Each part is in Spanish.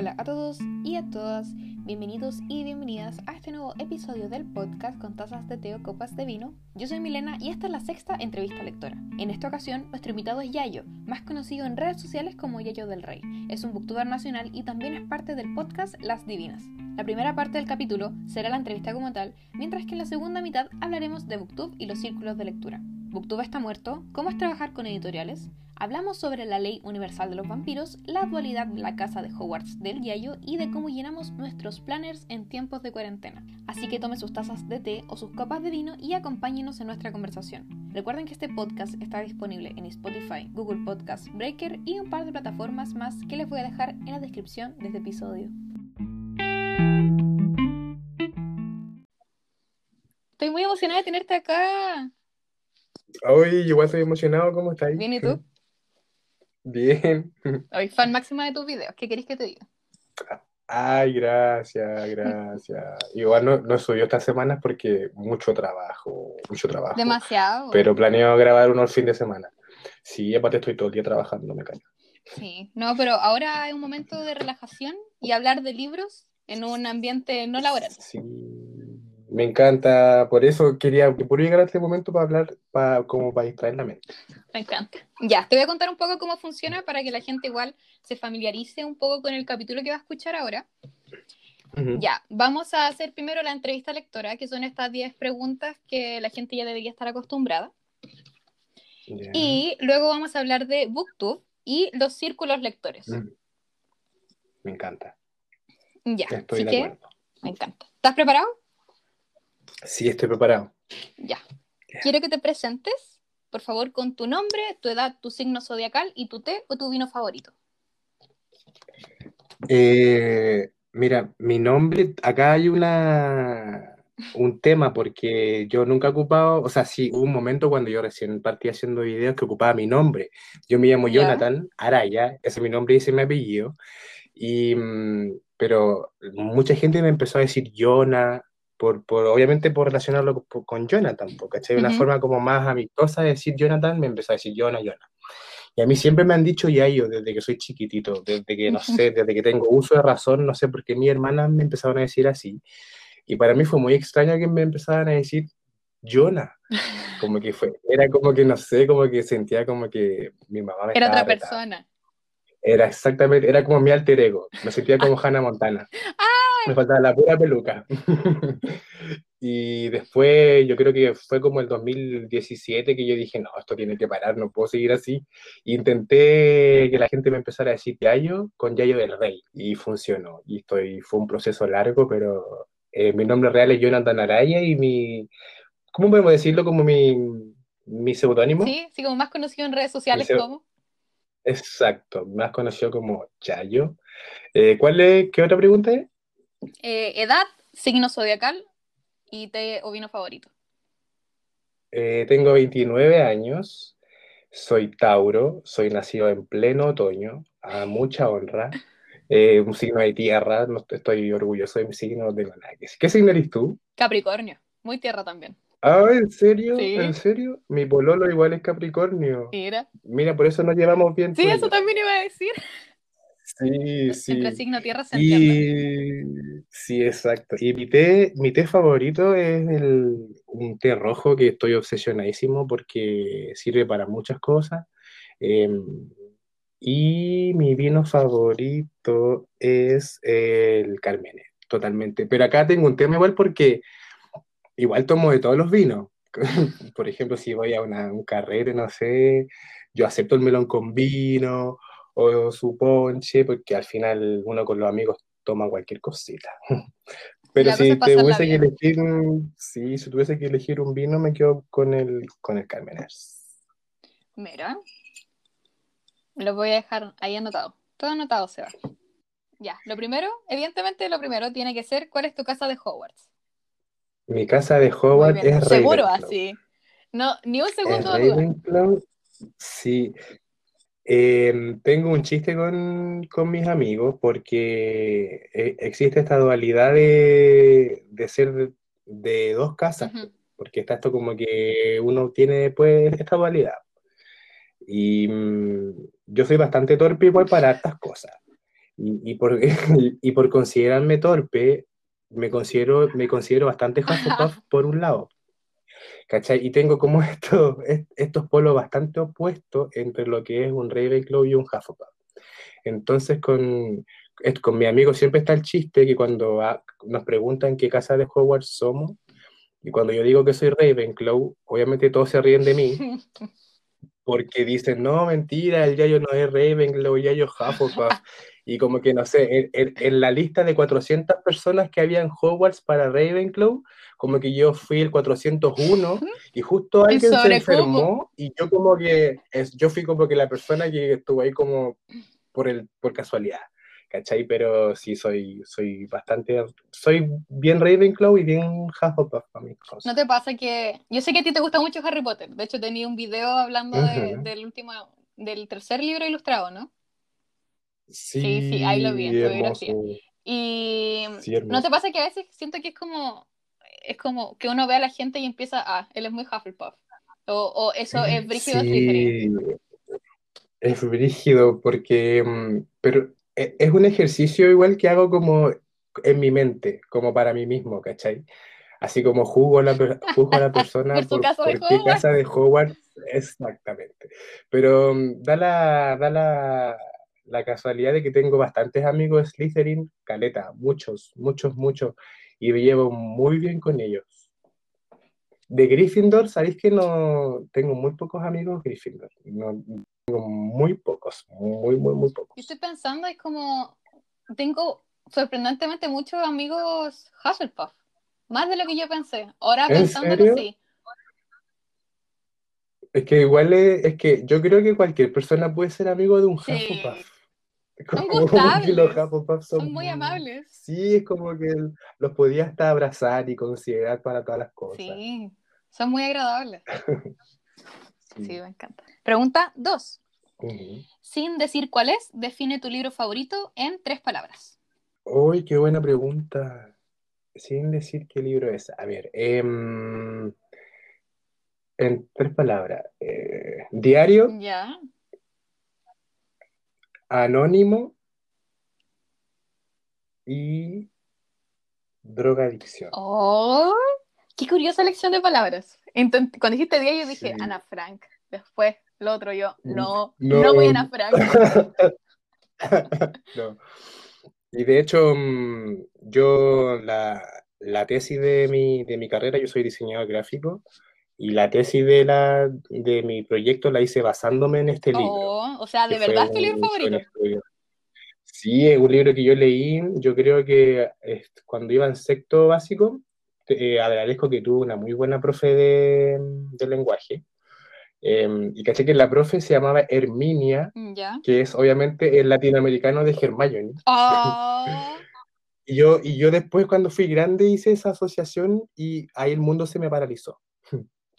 Hola a todos y a todas, bienvenidos y bienvenidas a este nuevo episodio del podcast con tazas de té o copas de vino. Yo soy Milena y esta es la sexta entrevista lectora. En esta ocasión, nuestro invitado es Yayo, más conocido en redes sociales como Yayo del Rey. Es un booktuber nacional y también es parte del podcast Las Divinas. La primera parte del capítulo será la entrevista como tal, mientras que en la segunda mitad hablaremos de Booktube y los círculos de lectura. ¿Booktube está muerto? ¿Cómo es trabajar con editoriales? Hablamos sobre la ley universal de los vampiros, la dualidad de la casa de Hogwarts del Yayo y de cómo llenamos nuestros planners en tiempos de cuarentena. Así que tome sus tazas de té o sus copas de vino y acompáñenos en nuestra conversación. Recuerden que este podcast está disponible en Spotify, Google Podcasts, Breaker y un par de plataformas más que les voy a dejar en la descripción de este episodio. Estoy muy emocionada de tenerte acá. Hoy igual estoy emocionado, ¿cómo estás? Bien, ¿y tú? Bien. Soy fan máxima de tus videos. ¿Qué querés que te diga? Ay, gracias, gracias. Igual no, no subió estas semanas porque mucho trabajo, mucho trabajo. Demasiado. Pero planeo grabar uno el fin de semana. Sí, aparte estoy todo el día trabajando, me callo. Sí, no, pero ahora es un momento de relajación y hablar de libros en un ambiente no laboral. Sí, me encanta. Por eso quería que pudiera llegar a este momento para hablar, para, como para distraer la mente. Me encanta. Ya, te voy a contar un poco cómo funciona para que la gente igual se familiarice un poco con el capítulo que va a escuchar ahora. Ya, vamos a hacer primero la entrevista lectora, que son estas 10 preguntas que la gente ya debería estar acostumbrada. Ya. Y luego vamos a hablar de BookTube y los círculos lectores. Me encanta. Ya, Estoy así de que acuerdo. me encanta. ¿Estás preparado? Sí, estoy preparado. Ya. Quiero que te presentes, por favor, con tu nombre, tu edad, tu signo zodiacal y tu té o tu vino favorito. Eh, mira, mi nombre, acá hay una, un tema porque yo nunca he ocupado, o sea, sí, hubo un momento cuando yo recién partí haciendo videos que ocupaba mi nombre. Yo me llamo. Jonathan Araya, ese es mi nombre y ese es mi apellido. Y, mm, pero mucha gente me empezó a decir Jonah, por, por, obviamente por relacionarlo con, con Jonathan, porque ¿cachai? Una Ujú. forma como más amistosa de decir Jonathan, me empezó a decir Jonah, Jonah. Y a mí siempre me han dicho Yayo desde que soy chiquitito, desde que, no sé, desde que tengo uso de razón, no sé, porque mis hermanas me empezaron a decir así. Y para mí fue muy extraño que me empezaran a decir Jonah. Como que fue, era como que, no sé, como que sentía como que mi mamá me Era estaba otra persona. Era exactamente, era como mi alter ego. Me sentía como Hannah Montana. Me faltaba la pura peluca. Y después, yo creo que fue como el 2017 que yo dije, no, esto tiene que parar, no puedo seguir así. Intenté que la gente me empezara a decir Yayo con Yayo del Rey. Y funcionó. Y estoy, fue un proceso largo, pero eh, mi nombre real es Jonathan Araya y mi, ¿cómo podemos decirlo? Como mi, mi seudónimo. Sí, sí, como más conocido en redes sociales como. Exacto, más conocido como Yayo. Eh, ¿cuál es, qué otra pregunta es? Eh, edad, signo zodiacal y té o vino favorito. Eh, tengo 29 años, soy Tauro, soy nacido en pleno otoño, a mucha honra, eh, un signo de tierra, no estoy orgulloso de mi signo, no tengo nada que. ¿Qué signo eres tú? Capricornio, muy tierra también. Ah, ¿en serio? Sí. ¿En serio? Mi pololo igual es Capricornio. Mira. Mira, por eso nos llevamos bien Sí, eso también iba a decir. Sí, sí. Entre signo tierra se entiende. Y sí, exacto. Y mi té, mi té favorito es el, un té rojo que estoy obsesionadísimo porque sirve para muchas cosas. Em, y mi vino favorito es el Carmener, totalmente. Pero acá tengo un tema igual porque igual tomo de todos los vinos. Por ejemplo, si voy a una, un carrete, no sé, yo acepto el melón con vino o su ponche, porque al final uno con los amigos toma cualquier cosita. Pero si te tuviese que elegir, sí, si tuviese que elegir un vino, me quedo con el, con el Carmener. Mira. Lo voy a dejar ahí anotado. Todo anotado se va. Ya, lo primero, evidentemente lo primero tiene que ser ¿cuál es tu casa de Hogwarts? Mi casa de Hogwarts es seguro Ravenclaw. así. No, ni un segundo duda. Sí. Eh, tengo un chiste con, con mis amigos porque eh, existe esta dualidad de, de ser de dos casas, Ujú. porque está esto como que uno tiene pues esta dualidad. Y mm, yo soy bastante torpe igual para estas cosas. Y, por, y por considerarme torpe, me considero, me considero bastante Hufflepuff por un lado. ¿Cachai? Y tengo como estos, estos polos bastante opuestos entre lo que es un Ravenclaw y un Hufflepuff. Entonces, con, con mi amigo siempre está el chiste que cuando nos preguntan qué casa de Hogwarts somos, y cuando yo digo que soy Ravenclaw, obviamente todos se ríen de mí, porque dicen, no, mentira, el Yayo no es Ravenclaw, el Yayo Hufflepuff. Y como que, no sé, en, la lista de 400 personas que había en Hogwarts para Ravenclaw, como que yo fui el 401 y justo alguien se enfermó y yo como que, es, yo fui como que la persona que estuvo ahí como por, el, por casualidad. ¿cachai? Pero sí, soy, soy bastante, soy bien Ravenclaw y bien Hufflepuff para mis cosas. ¿No te pasa que, yo sé que a ti te gusta mucho Harry Potter, de hecho tenía un video hablando del último, del tercer libro ilustrado, ¿no? Sí, sí, ahí lo vi en Y ¿no te pasa que a veces siento que es como, es como que uno ve a la gente y empieza, ah, él es muy Hufflepuff, o, o eso es brígido sí. Es brígido porque, mm, pero e, es un ejercicio igual que hago como en mi mente, como para mí mismo, ¿cachai? Así como juzgo a la, a la persona por, qué casa de Hogwarts, exactamente. Pero mm, da la, da la, la, casualidad de que tengo bastantes amigos Slytherin, caleta, muchos, muchos, muchos, y me llevo muy bien con ellos. De Gryffindor, sabéis que no tengo muy pocos amigos Gryffindor. No, muy pocos, muy, muy, muy pocos. Estoy pensando, es como, tengo sorprendentemente muchos amigos Hufflepuff, más de lo que yo pensé. Ahora pensando que sí. Es que igual es, que yo creo que cualquier persona puede ser amigo de un Hufflepuff. Son gustables. Los son, muy amables. Sí, es como que los podía hasta abrazar y considerar para todas las cosas. Sí, son muy agradables. sí. me encanta. Pregunta 2. Sin decir cuál es, define tu libro favorito en tres palabras. Uy, qué buena pregunta. Sin decir qué libro es. A ver, em, en tres palabras. Eh, diario. Ya. Anónimo. Y drogadicción. Oh, qué curiosa elección de palabras. cuando dijiste diario dije Ana Frank. Después lo otro yo, no, no, voy a Ana Frank. no. Y de hecho, mm, yo la, tesis de mi, de mi carrera, yo soy diseñador gráfico, y la tesis de, la, de mi proyecto la hice basándome en este libro. Oh, o sea, ¿de verdad es tu libro favorito? Sí, es un libro que yo leí, yo creo que cuando iba en sexto básico, eh, agradezco que tuve una muy buena profe de, de lenguaje, Em, y caché que la profe se llamaba Herminia, mm, que es obviamente el latinoamericano de Hermione. Oh. y, yo, y yo después cuando fui grande hice esa asociación y ahí el mundo se me paralizó.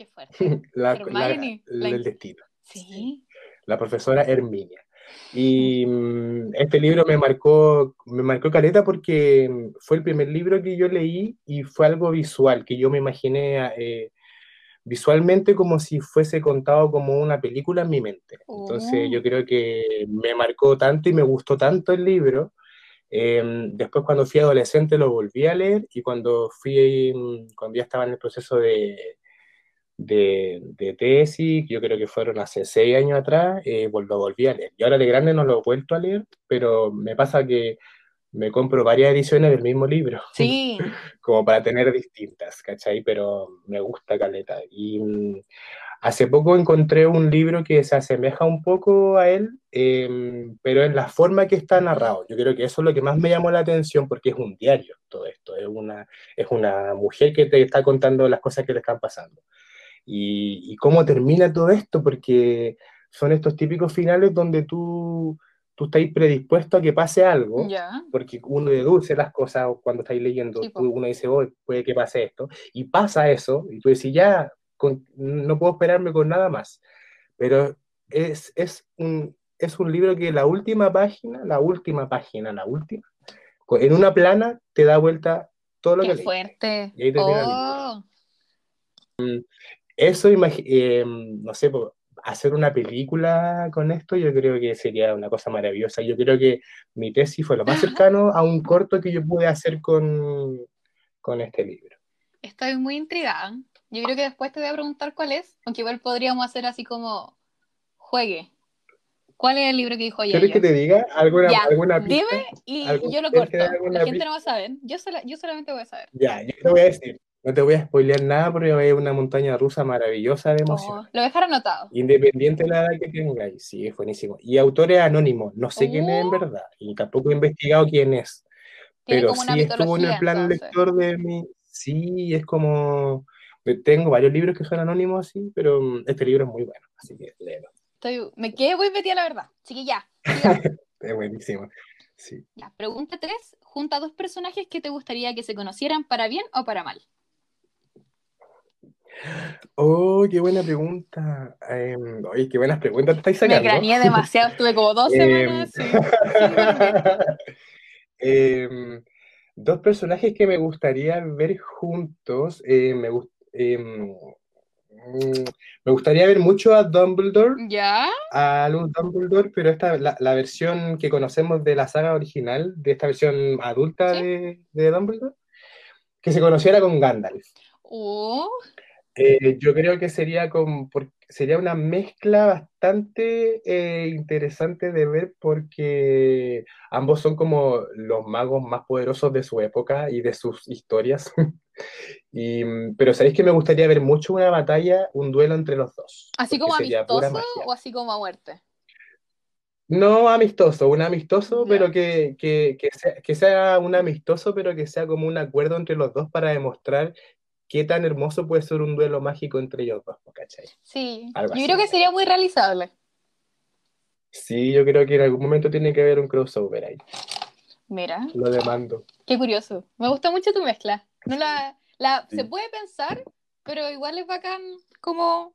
Qué fuerte. la, El destino. Sí. La profesora Herminia. Y mm, este libro me marcó, me marcó caleta porque fue el primer libro que yo leí y fue algo visual, que yo me imaginé eh, visualmente como si fuese contado como una película en mi mente. Entonces yo oh. creo que me marcó tanto y me gustó tanto el libro. Em, después cuando fui adolescente lo volví a leer y cuando fui, cuando ya estaba en el proceso de, de, de tesis, yo creo que fueron hace seis años atrás, eh, lo volví a leer. Y ahora de grande no lo he vuelto a leer, pero me pasa que me compro varias ediciones del mismo libro. Sí. como para tener distintas, ¿cachai? Pero me gusta Caleta. Y mm, hace poco encontré un libro que se asemeja un poco a él, em, pero en la forma que está narrado. Yo creo que eso es lo que más me llamó la atención porque es un diario todo esto. Es una, es una mujer que te está contando las cosas que le están pasando. Y, y cómo termina todo esto, porque son estos típicos finales donde tú tú estáis predispuesto a que pase algo, porque uno deduce las cosas cuando estáis leyendo, uno dice, oh, puede que pase esto, y pasa eso, y tú decís, ya, no puedo esperarme con nada más. Pero es, es, un, es un libro que la última página, la última página, la última, en una plana te da vuelta todo lo Qué que fuerte. Y ahí oh. Eso, eh, no sé, hacer una película con esto, yo creo que sería una cosa maravillosa. Yo creo que mi tesis fue lo más cercano a un corto que yo pude hacer con, con este libro. Estoy muy intrigada. Yo creo que después te voy a preguntar cuál es, aunque igual podríamos hacer así como juegue. ¿Cuál es el libro que dijo ¿Quieres que te diga alguna, Ya, alguna pista? Dime y ¿Algún- yo lo ¿quieres que corto. La gente pista? no va a saber. Yo, sola- yo solamente voy a saber. Ya, yo te voy a decir, no te voy a spoilear nada porque es una montaña rusa maravillosa de Oh, emoción. lo voy a dejar anotado. Independiente de la edad que tengáis, sí, es buenísimo. Y autores anónimos, no sé quién es en Oh. verdad, y tampoco he investigado quién es, Tiene pero sí estuvo en el plan entonces. lector de mi... Sí, es como... Tengo varios libros que son anónimos así, pero mm, este libro es muy bueno, así que léelo. Estoy, me quedé muy metida la verdad. Así que ya. sigamos. Es buenísimo. Sí. ya. Pregunta 3. Junta dos personajes que te gustaría que se conocieran para bien o para mal. Oh, qué buena pregunta. Em, oye, qué buenas preguntas te estáis Me sacando. craneé demasiado. Estuve como dos Em, semanas. Em, dos personajes que me gustaría ver juntos. eh, me, gust- me gustaría ver mucho a Dumbledore, ¿Ya? a Albus Dumbledore, pero esta, la, la versión que conocemos de la saga original, de esta versión adulta Sí. de, de Dumbledore, que se conociera con Gandalf. Oh, Eh, yo creo que sería, con, sería una mezcla bastante eh, interesante de ver porque ambos son como los magos más poderosos de su época y de sus historias. Y, mm, pero sabéis que me gustaría ver mucho una batalla, un duelo entre los dos. ¿Así como amistoso o así como a muerte? No amistoso, un amistoso, pero que, que, que sea, que sea un amistoso, pero que sea como un acuerdo entre los dos para demostrar qué tan hermoso puede ser un duelo mágico entre ellos dos, ¿cachai? Sí. Algo Yo así. creo que sería muy realizable. Sí, yo creo que en algún momento tiene que haber un crossover ahí. Mira, Lo demando. qué curioso. Me gusta mucho tu mezcla. No la, la, Sí. Se puede pensar, pero igual es bacán como,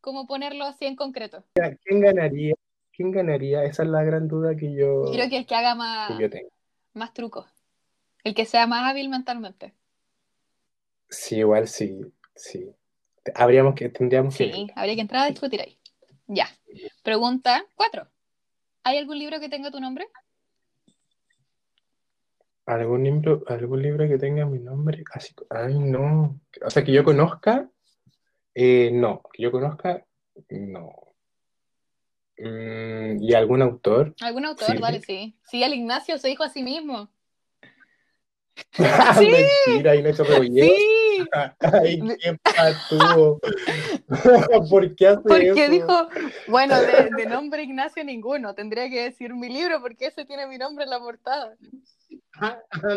como ponerlo así en concreto. ¿Quién ganaría? ¿Quién ganaría? Esa es la gran duda que yo, creo que el que haga más, que yo tengo. más trucos. El que sea más hábil mentalmente. Sí, igual sí, sí. Habríamos que, tendríamos que Sí, habría que entrar a discutir ahí. Ya. Pregunta 4. ¿Hay algún libro que tenga tu nombre? ¿Algún libro, algún libro que tenga mi nombre? Así, ay, no. O sea, que yo conozca, eh, no. Que yo conozca, no. Mm, ¿y algún autor? ¿Algún autor? Sí. Dale, sí. Sí, el Ignacio se dijo a sí mismo. Mentira, y no he hecho. Sí, Ay, qué patudo. ¿Por qué hace porque eso? dijo, bueno, de, de nombre Ignacio ninguno. Tendría que decir mi libro porque ese tiene mi nombre en la portada.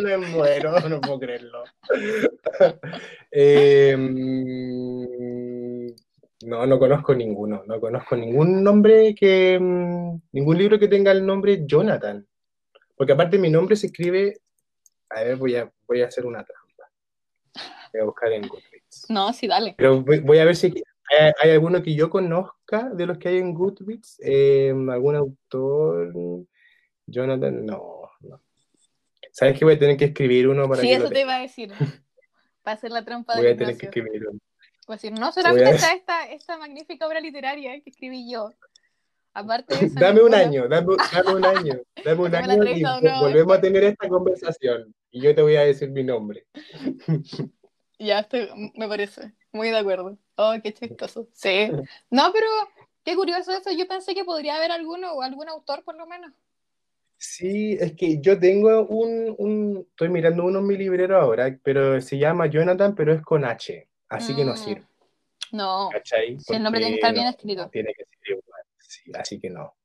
Me muero, no puedo creerlo. Eh, mm, no, no conozco ninguno. No conozco ningún nombre que. mm, Ningún libro que tenga el nombre Jonathan. Porque aparte mi nombre se escribe. A ver, voy a, voy a hacer una trampa. Voy a buscar en Goodreads. No, sí, dale. Pero voy, voy a ver si hay, hay alguno que yo conozca de los que hay en Goodreads. Eh, ¿Algún autor? Jonathan, no, no. ¿Sabes que voy a tener que escribir uno para Sí, que eso te iba a decir. Para hacer la trampa Voy de a tener que escribir uno. Voy a decir, no solamente Voy está esta, esta magnífica obra literaria que escribí yo. Aparte de eso, Dame un año, dame, dame un año, dame un año y volvemos a tener esta conversación y yo te voy a decir mi nombre. Ya, estoy, me parece. Muy de acuerdo. Oh, qué chistoso. Sí. No, pero qué curioso eso. Yo pensé que podría haber alguno o algún autor por lo menos. Sí, es que yo tengo un, un- estoy mirando uno en mi librero ahora, pero se llama Jonathan, pero es con H, así que no Mm, sirve, No. ¿cachai? El nombre tiene que estar bien escrito. tiene que ser sí, así que no.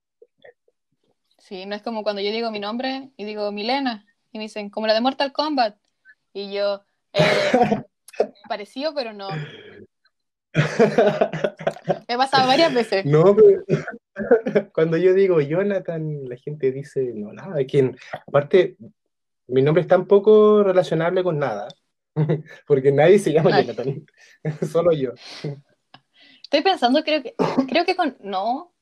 Sí, no es como cuando yo digo mi nombre y digo Milena. Y me dicen, como la de Mortal Kombat. Y yo, eh, parecido, pero no. Me ha pasado varias veces. No, pero cuando yo digo Jonathan, la gente dice, no, nada, que aparte mi nombre es tan poco relacionable con nada, porque nadie se llama Ay. Jonathan, solo yo. Estoy pensando, creo que, creo que con, no,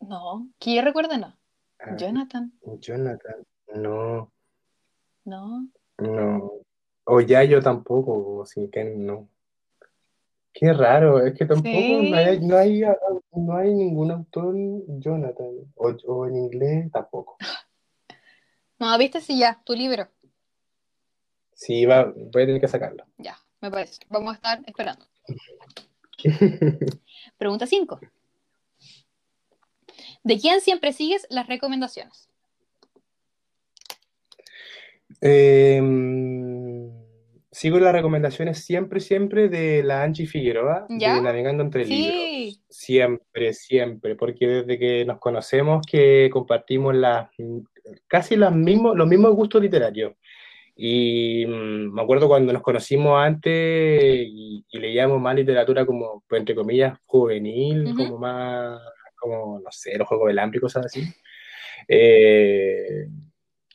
no, que yo recuerde no. Ah, Jonathan, Jonathan, no, no. no. O ya yo tampoco, así que no. Qué raro, es que tampoco no hay, Sí. no hay, no hay ningún autor Jonathan, o, o en inglés tampoco. No, viste si ya, tu libro. Sí, va, voy a tener que sacarlo. Ya, me parece. Vamos a estar esperando. Pregunta 5. ¿De quién siempre sigues las recomendaciones? Em, sigo las recomendaciones siempre, siempre de la Angie Figueroa, ¿Ya? de Navegando entre Libros. Siempre, siempre, porque desde que nos conocemos que compartimos las, casi las mismos, los mismos gustos literarios. Y mm, me acuerdo cuando nos conocimos antes y, y leíamos más literatura como, entre comillas, juvenil, como más, como, no sé, los Juegos y cosas así. Eh,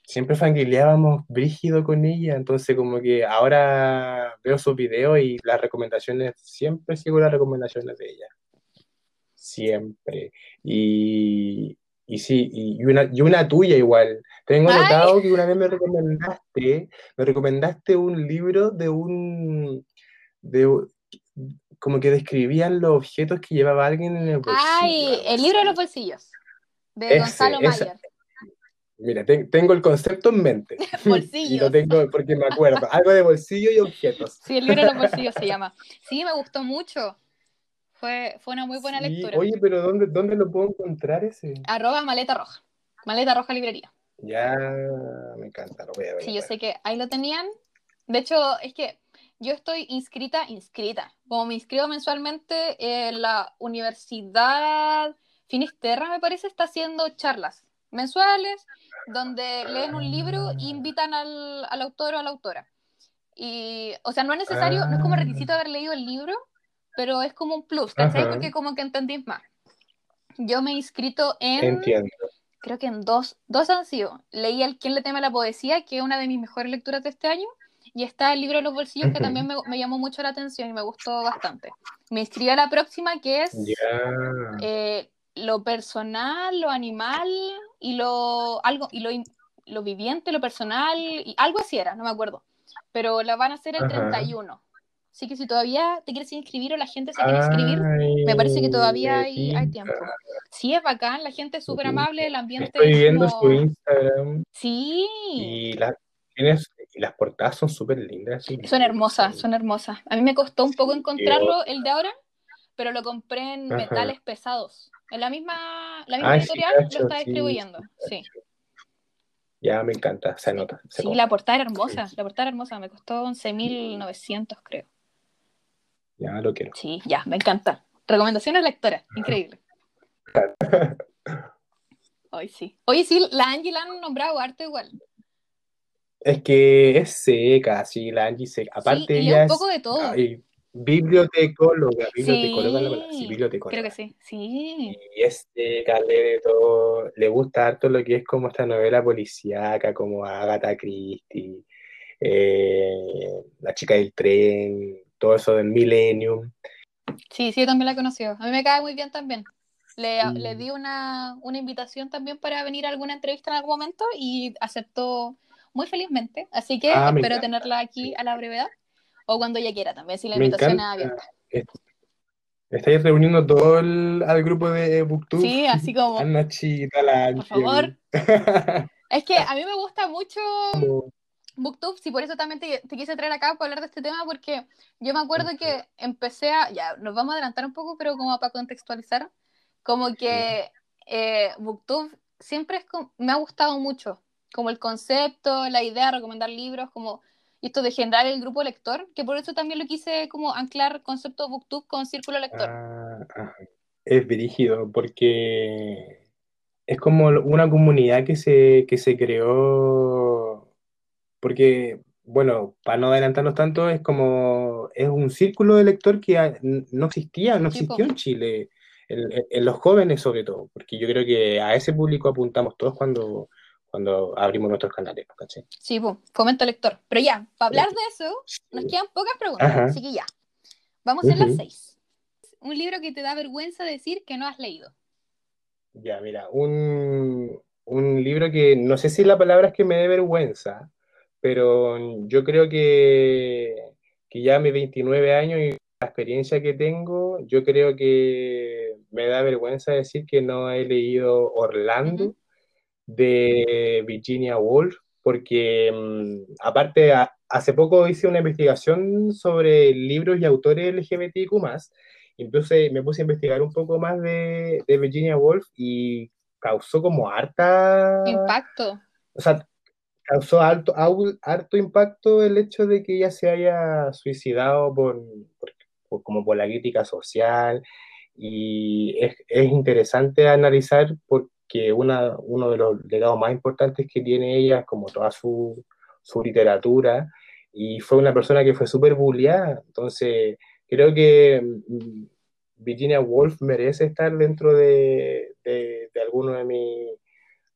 siempre fangirleábamos brígido con ella, entonces como que ahora veo sus videos y las recomendaciones, siempre sigo las recomendaciones de ella. Siempre. Y, y sí, y una, y una tuya igual. Tengo Ay. notado que una vez me recomendaste, me recomendaste un libro de un, de, como que describían los objetos que llevaba alguien en el bolsillo. Ay, el libro de los bolsillos. De Ese, Gonzalo esa- Mayer. Mira, te- tengo el concepto en mente. Y Bolsillos. lo tengo porque me acuerdo. Algo de bolsillo y objetos. Sí, el libro de los bolsillos se llama. Sí, me gustó mucho. Fue, fue una muy buena Sí, lectura. Oye, pero ¿dónde, ¿dónde lo puedo encontrar ese? Arroba maleta roja. Maleta roja librería. Ya, me encanta, lo voy a ver. Sí, yo sé que ahí lo tenían. De hecho, es que yo estoy inscrita, inscrita. Como me inscribo mensualmente, en la Universidad Finisterra, me parece, está haciendo charlas mensuales donde leen un libro e invitan al, al autor o a la autora. Y, o sea, no es necesario, no es como requisito haber leído el libro, pero es como un plus, ¿cachai? Ajá. Porque como que entendís más. Yo me he inscrito en Entiendo. creo que en dos, dos han sido. Leí El Quién le teme a la poesía, que es una de mis mejores lecturas de este año, y está el libro de los bolsillos, que también me, me llamó mucho la atención y me gustó bastante. Me inscribí a la próxima, que es eh, lo personal, lo animal y lo algo y lo, lo viviente, lo personal, y algo así era, no me acuerdo. Pero la van a hacer el Ajá. 31. Así que si todavía te quieres inscribir o la gente se quiere inscribir, Ay, me parece que todavía hay, hay tiempo. Sí, es bacán, la gente es súper amable, el ambiente Estoy es viendo como... su Instagram Sí, y, la- tienes- y las portadas son súper lindas. sí. son hermosas, son hermosas. A mí me costó un poco encontrarlo, el de ahora, pero lo compré en Ajá. metales pesados. En la misma, la misma sí, editorial cacho, lo está distribuyendo. sí. Ya me encanta, se nota. se sí, compra. la portada era hermosa, la portada era hermosa, me costó 11.900 creo. Ya lo quiero. Sí, ya, me encanta. Recomendaciones lectoras, increíble. Hoy sí. Oye, sí, la Angie la han nombrado harto igual. Es que es seca, sí, la Angie seca. Aparte, sí, y ella un es poco de todo. ay, bibliotecóloga, bibliotecóloga, es la palabra, sí, Sí, bibliotecóloga. creo que sí. Sí. Y es seca, lee de todo, le gusta harto lo que es como esta novela policíaca, como Agatha Christie, eh, La chica del tren, todo eso del Millennium. Sí, sí, yo también la conocí. A mí me cae muy bien también. Le, Sí. le di una, una invitación también para venir a alguna entrevista en algún momento y aceptó muy felizmente. Así que Ah, espero tenerla aquí a la brevedad o cuando ella quiera también, si la Me invitación es abierta. Es- Estáis reuniendo todo el, al grupo de Booktube. Sí, así como, Nachita, la por favor. Es que a mí me gusta mucho Booktube, sí, por eso también te, te quise traer acá para hablar de este tema, porque yo me acuerdo que empecé a, ya, nos vamos a adelantar un poco, pero como para contextualizar, como que eh, Booktube siempre es como- me ha gustado mucho, como el concepto, la idea de recomendar libros, como esto de generar el grupo lector, que por eso también lo quise como anclar concepto Booktube con círculo lector. Ah, ajá. Es brígido porque es como una comunidad que se, que se creó, porque, bueno, para no adelantarnos tanto, es como, es un círculo de lector que ah, no existía, no existió en Chile, en- en los jóvenes sobre todo, porque yo creo que a ese público apuntamos todos cuando, cuando abrimos nuestros canales, ¿no? ¿Cachai? Sí, pues, fomento lector. Pero ya, para hablar de eso, nos quedan pocas preguntas, Ajá. así que ya. Vamos en las Ujú. seis. Un libro que te da vergüenza decir que no has leído. Ya, mira, un, un libro que no sé si la palabra es que me dé vergüenza, pero yo creo que, que ya a mis 29 años y experiencia que tengo, yo creo que me da vergüenza decir que no he leído Orlando de Virginia Woolf, porque mm, aparte hace poco hice una investigación sobre libros y autores LGBTQ+, entonces me puse a investigar un poco más de, de Virginia Woolf y causó como harta... Impacto. O sea, causó alto, harto impacto el hecho de que ella se haya suicidado por, como por la crítica social y es, es interesante analizar porque una, uno de los legados más importantes que tiene ella es como toda su, su literatura y fue una persona que fue súper bulliada, entonces creo que mm, Virginia Woolf merece estar dentro de, de, de alguno de mis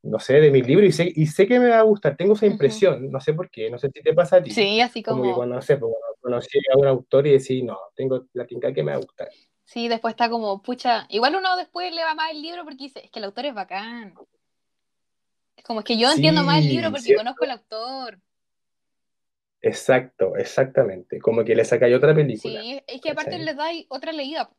no sé, de mis libros y sé, y sé que me va a gustar, tengo esa impresión, no sé por qué, no sé si te pasa a ti. Sí, así como... Como que cuando, no sé, pues, cuando conocí a un autor y decís, no, tengo la tinca que me va a gustar. Sí, después está como, pucha, igual uno después le va más el libro porque dice, es que el autor es bacán. Es como, es que yo entiendo más el libro porque conozco al autor. Exacto, exactamente, como que le sacáis otra película. Sí, es que aparte le dais otra leída.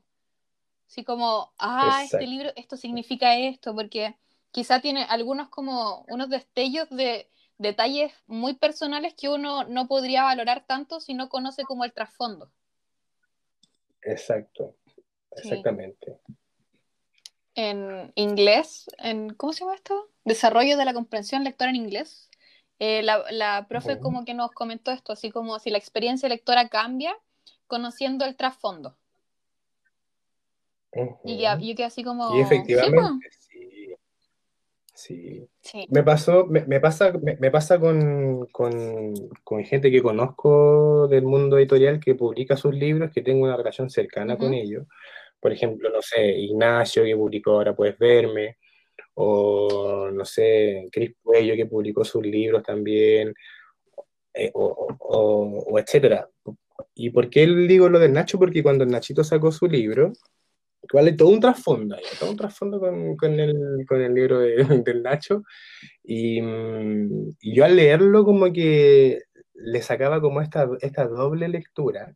Así como, ah, este libro, esto significa esto, porque quizá tiene algunos como unos destellos de detalles muy personales que uno no podría valorar tanto si no conoce como el trasfondo. Exacto, exactamente. En inglés, en, ¿cómo se llama esto? Desarrollo de la comprensión lectora en inglés. Eh, la, profe como que nos comentó esto, así como si la experiencia lectora cambia conociendo el trasfondo. Y ya, yo quedé así como... Y efectivamente, Sí. Me pasó, me, pasa, me, pasa con, gente que conozco del mundo editorial que publica sus libros, que tengo una relación cercana con ellos. Por ejemplo, no sé, Ignacio que publicó Ahora Puedes Verme, o no sé, Cris Puello que publicó sus libros también, eh, o, o, etcétera. ¿Y por qué digo lo del Nacho? Porque cuando Nachito sacó su libro, hay todo un trasfondo ahí, todo un trasfondo con, con, el, con el, libro de, del Nacho. Y, mm, y, yo al leerlo como que le sacaba como esta, esta doble lectura,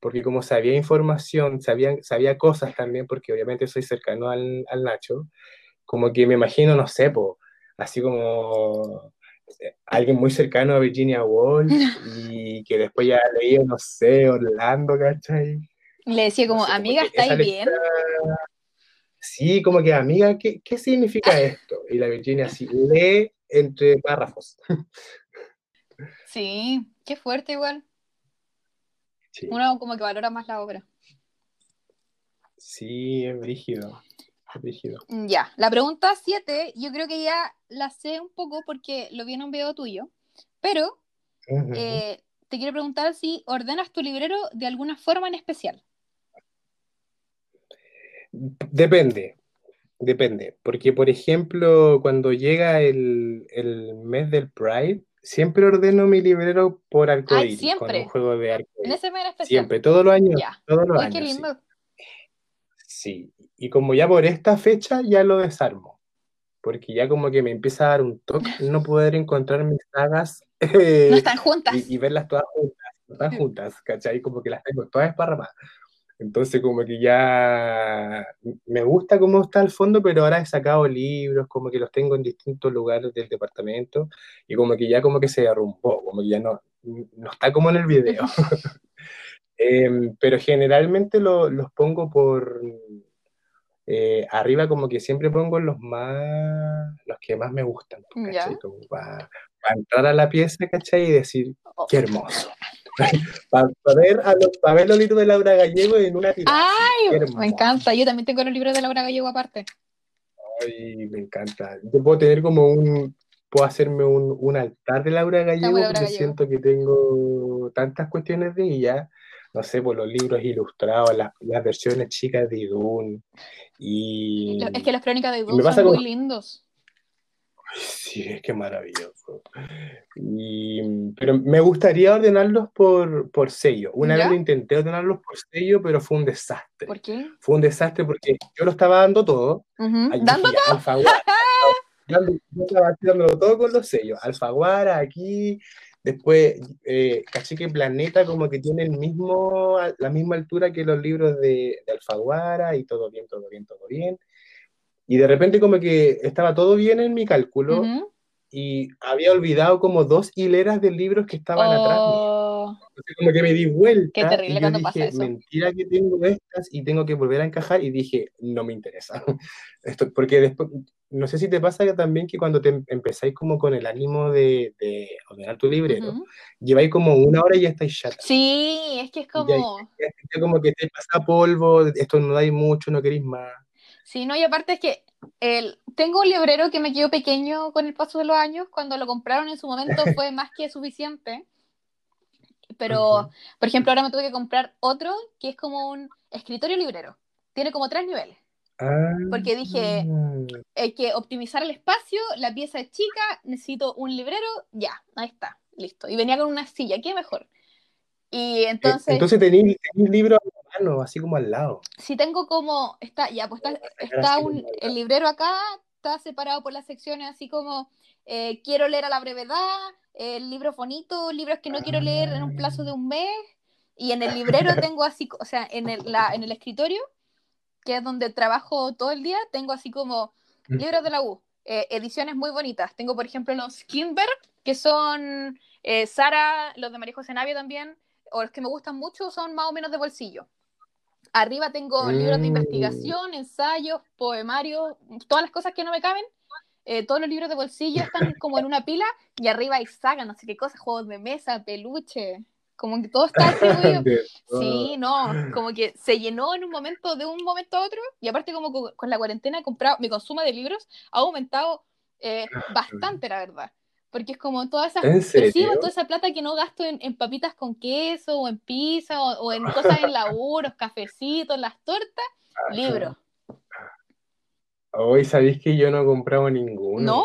porque como sabía información, sabía, sabía cosas también, porque obviamente soy cercano al, al Nacho, como que me imagino, no sé, po, así como eh, alguien muy cercano a Virginia Woolf y que después ya leía, no sé, Orlando, ¿cachai? Le decía como, amiga, ¿estáis bien? Sí, como que, amiga, ¿qué, ¿qué, significa esto? Y la Virginia así, lee entre párrafos. Sí, qué fuerte igual. Uno como que valora más la obra. Sí, es rígido. Es rígido. Ya, la pregunta 7, yo creo que ya la sé un poco porque lo vi en un video tuyo, pero eh, te quiero preguntar si ordenas tu librero de alguna forma en especial. Depende, depende. Porque, por ejemplo, cuando llega el, mes del Pride, siempre ordeno mi librero por arcoíris, con un juego de arcoíris. En ese mes especial. Siempre, todos los años. Todos los años, qué lindo. Sí. y como ya por esta fecha ya lo desarmo. Porque ya como que me empieza a dar un toque no poder encontrar mis sagas. no están juntas. Y, verlas todas juntas. No están juntas, ¿cachai? Como que las tengo todas esparramadas. Entonces como que ya me gusta cómo está el fondo, pero ahora he sacado libros, como que los tengo en distintos lugares del departamento y como que ya como que se derrumbó, como que ya no, no está como en el video. Em, pero generalmente los pongo por eh, arriba como que siempre pongo los más, los que más me gustan. Como para, entrar a la pieza, ¿cachai? Y decir, oh. qué hermoso para, ver a los, para ver los libros de Laura Gallego en una tirada. ¡Ay! Me encanta. Yo también tengo los libros de Laura Gallego aparte. Ay, me encanta. Yo puedo tener como un. Puedo hacerme un, un altar de Laura Gallego porque siento que tengo tantas cuestiones de ella. No sé, por los libros ilustrados, las, las versiones chicas de Idun. Y... Es que las crónicas de Idun son muy lindos. Sí, es que maravilloso. pero me gustaría ordenarlos por, por sello. Una vez lo intenté ordenarlos por sello, pero fue un desastre. ¿Por qué? Fue un desastre porque yo lo estaba dando todo. ¿Dando todo? yo estaba haciendo todo con los sellos. Alfaguara, aquí, Después, eh, caché que Planeta como que tiene el mismo, la misma altura que los libros de, de Alfaguara y todo bien, todo bien, todo bien. Y de repente como que estaba todo bien en mi cálculo Ujú. y había olvidado como dos hileras de libros que estaban atrás mío. Oh, Entonces como que me di vuelta Qué terrible y yo cuando pasa dije, eso. mentira que tengo estas y tengo que volver a encajar y dije, no me interesa. Esto, porque después, no sé si te pasa que también que cuando te em- empezáis como con el ánimo de, de ordenar tu librero, ujú. lleváis como una hora y ya estáis chata. Sí, es que es Y ya, como... ya, ya como que te pasa polvo, esto no dais mucho, no queréis más. Sí, no, y aparte es que el... tengo un librero que me quedó pequeño con el paso de los años. Cuando lo compraron en su momento fue más que suficiente. Pero, por ejemplo, ahora me tuve que comprar otro que es como un escritorio librero. Tiene como tres niveles. Ah, Porque dije, hay que optimizar el espacio, la pieza es chica, necesito un librero, ya, ahí está, listo. Y venía con una silla, qué mejor. Y eh, entonces, entonces tenéis libros mano, así como al lado. si tengo como, está, ya, pues está, un, el librero acá, está separado por las secciones así como, eh, quiero leer a la brevedad, el libro bonito, libros que no quiero leer en un plazo de un mes. Y en el librero tengo así, o sea, en el, la, en el escritorio, que es donde trabajo todo el día, tengo así como libros de la U, eh, ediciones muy bonitas. Tengo, por ejemplo, los Kinberg, que son eh, Sara, los de María José Navia también, o los que me gustan mucho son más o menos de bolsillo. Arriba tengo libros de Mm. investigación, ensayos, poemarios, todas las cosas que no me caben. Eh, todos los libros de bolsillo están como en una pila y arriba hay sagas, no sé qué cosas, juegos de mesa, peluche, como que todo está distribuido. De Sí, no, como que se llenó en un momento, de un momento a otro, y aparte como co- con la cuarentena he comprado, mi consumo de libros ha aumentado eh, bastante, la verdad. Porque es como todas esas, ¿En pero sí, serio? toda esa plata que no gasto en, en papitas con queso, o en pizza, o, o en cosas en laburos, cafecitos, las tortas, libros. Hoy sabéis que yo no he comprado ninguno. ¿No?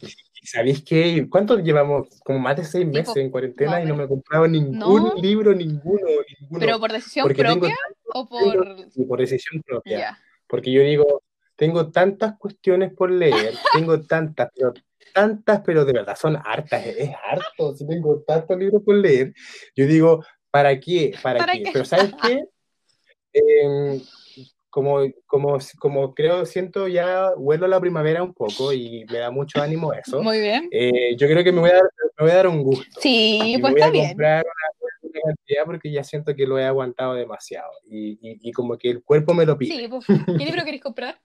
¿Y ¿Sabéis qué? ¿Cuánto llevamos? Como más de seis meses en cuarentena y no me he comprado ningún ¿No? libro, ninguno, ninguno. ¿Pero por decisión Porque propia o por...? por decisión propia. Ya. Porque yo digo, tengo tantas cuestiones por leer, tengo tantas, pero tantas, pero de verdad son hartas, es, harto, si tengo tantos libros por leer. Yo digo, ¿para qué? ¿Para, ¿Para qué? qué? Pero ¿sabes qué? Em, como, como, como creo, siento ya, huelo la primavera un poco y me da mucho ánimo eso. Muy bien. Eh, yo creo que me voy a dar, me voy a dar un gusto. Sí, Y pues voy está a bien. comprar una, una cantidad porque ya siento que lo he aguantado demasiado. Y, y, y como que el cuerpo me lo pide. Sí, pues. ¿Qué libro queréis comprar?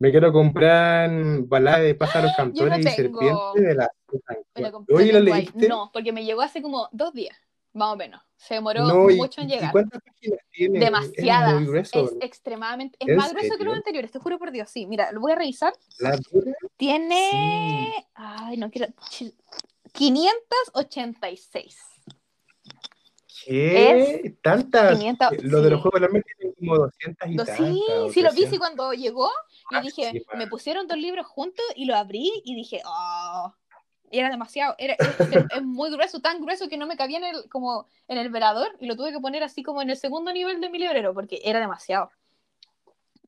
Me quiero comprar Balada de pájaros no cantores y serpientes de la Oye, ¿lo leíste? No, porque me llegó hace como dos días, más o menos. Se demoró No, ¿y, mucho en y llegar. cuántas páginas tiene? Demasiadas. Es grueso. Es extremadamente. Es ¿En más grueso que serio? los anteriores, te juro por Dios. Sí, mira, lo voy a revisar. ¿La dura? Tiene. Ay, no quiero. ch- 586. ¿Qué? ¿Tantas? 500, Lo de los sí. Juegos de la Mente tienen como 200 y tantas. sí, sí lo vi, sí, 300. cuando llegó. Yo Ah, dije, sí, me pusieron dos libros juntos y lo abrí y dije, oh. Y era demasiado, era, es, es- es muy grueso, tan grueso que no me cabía en el, como en el velador y lo tuve que poner así como en el segundo nivel de mi librero porque era demasiado.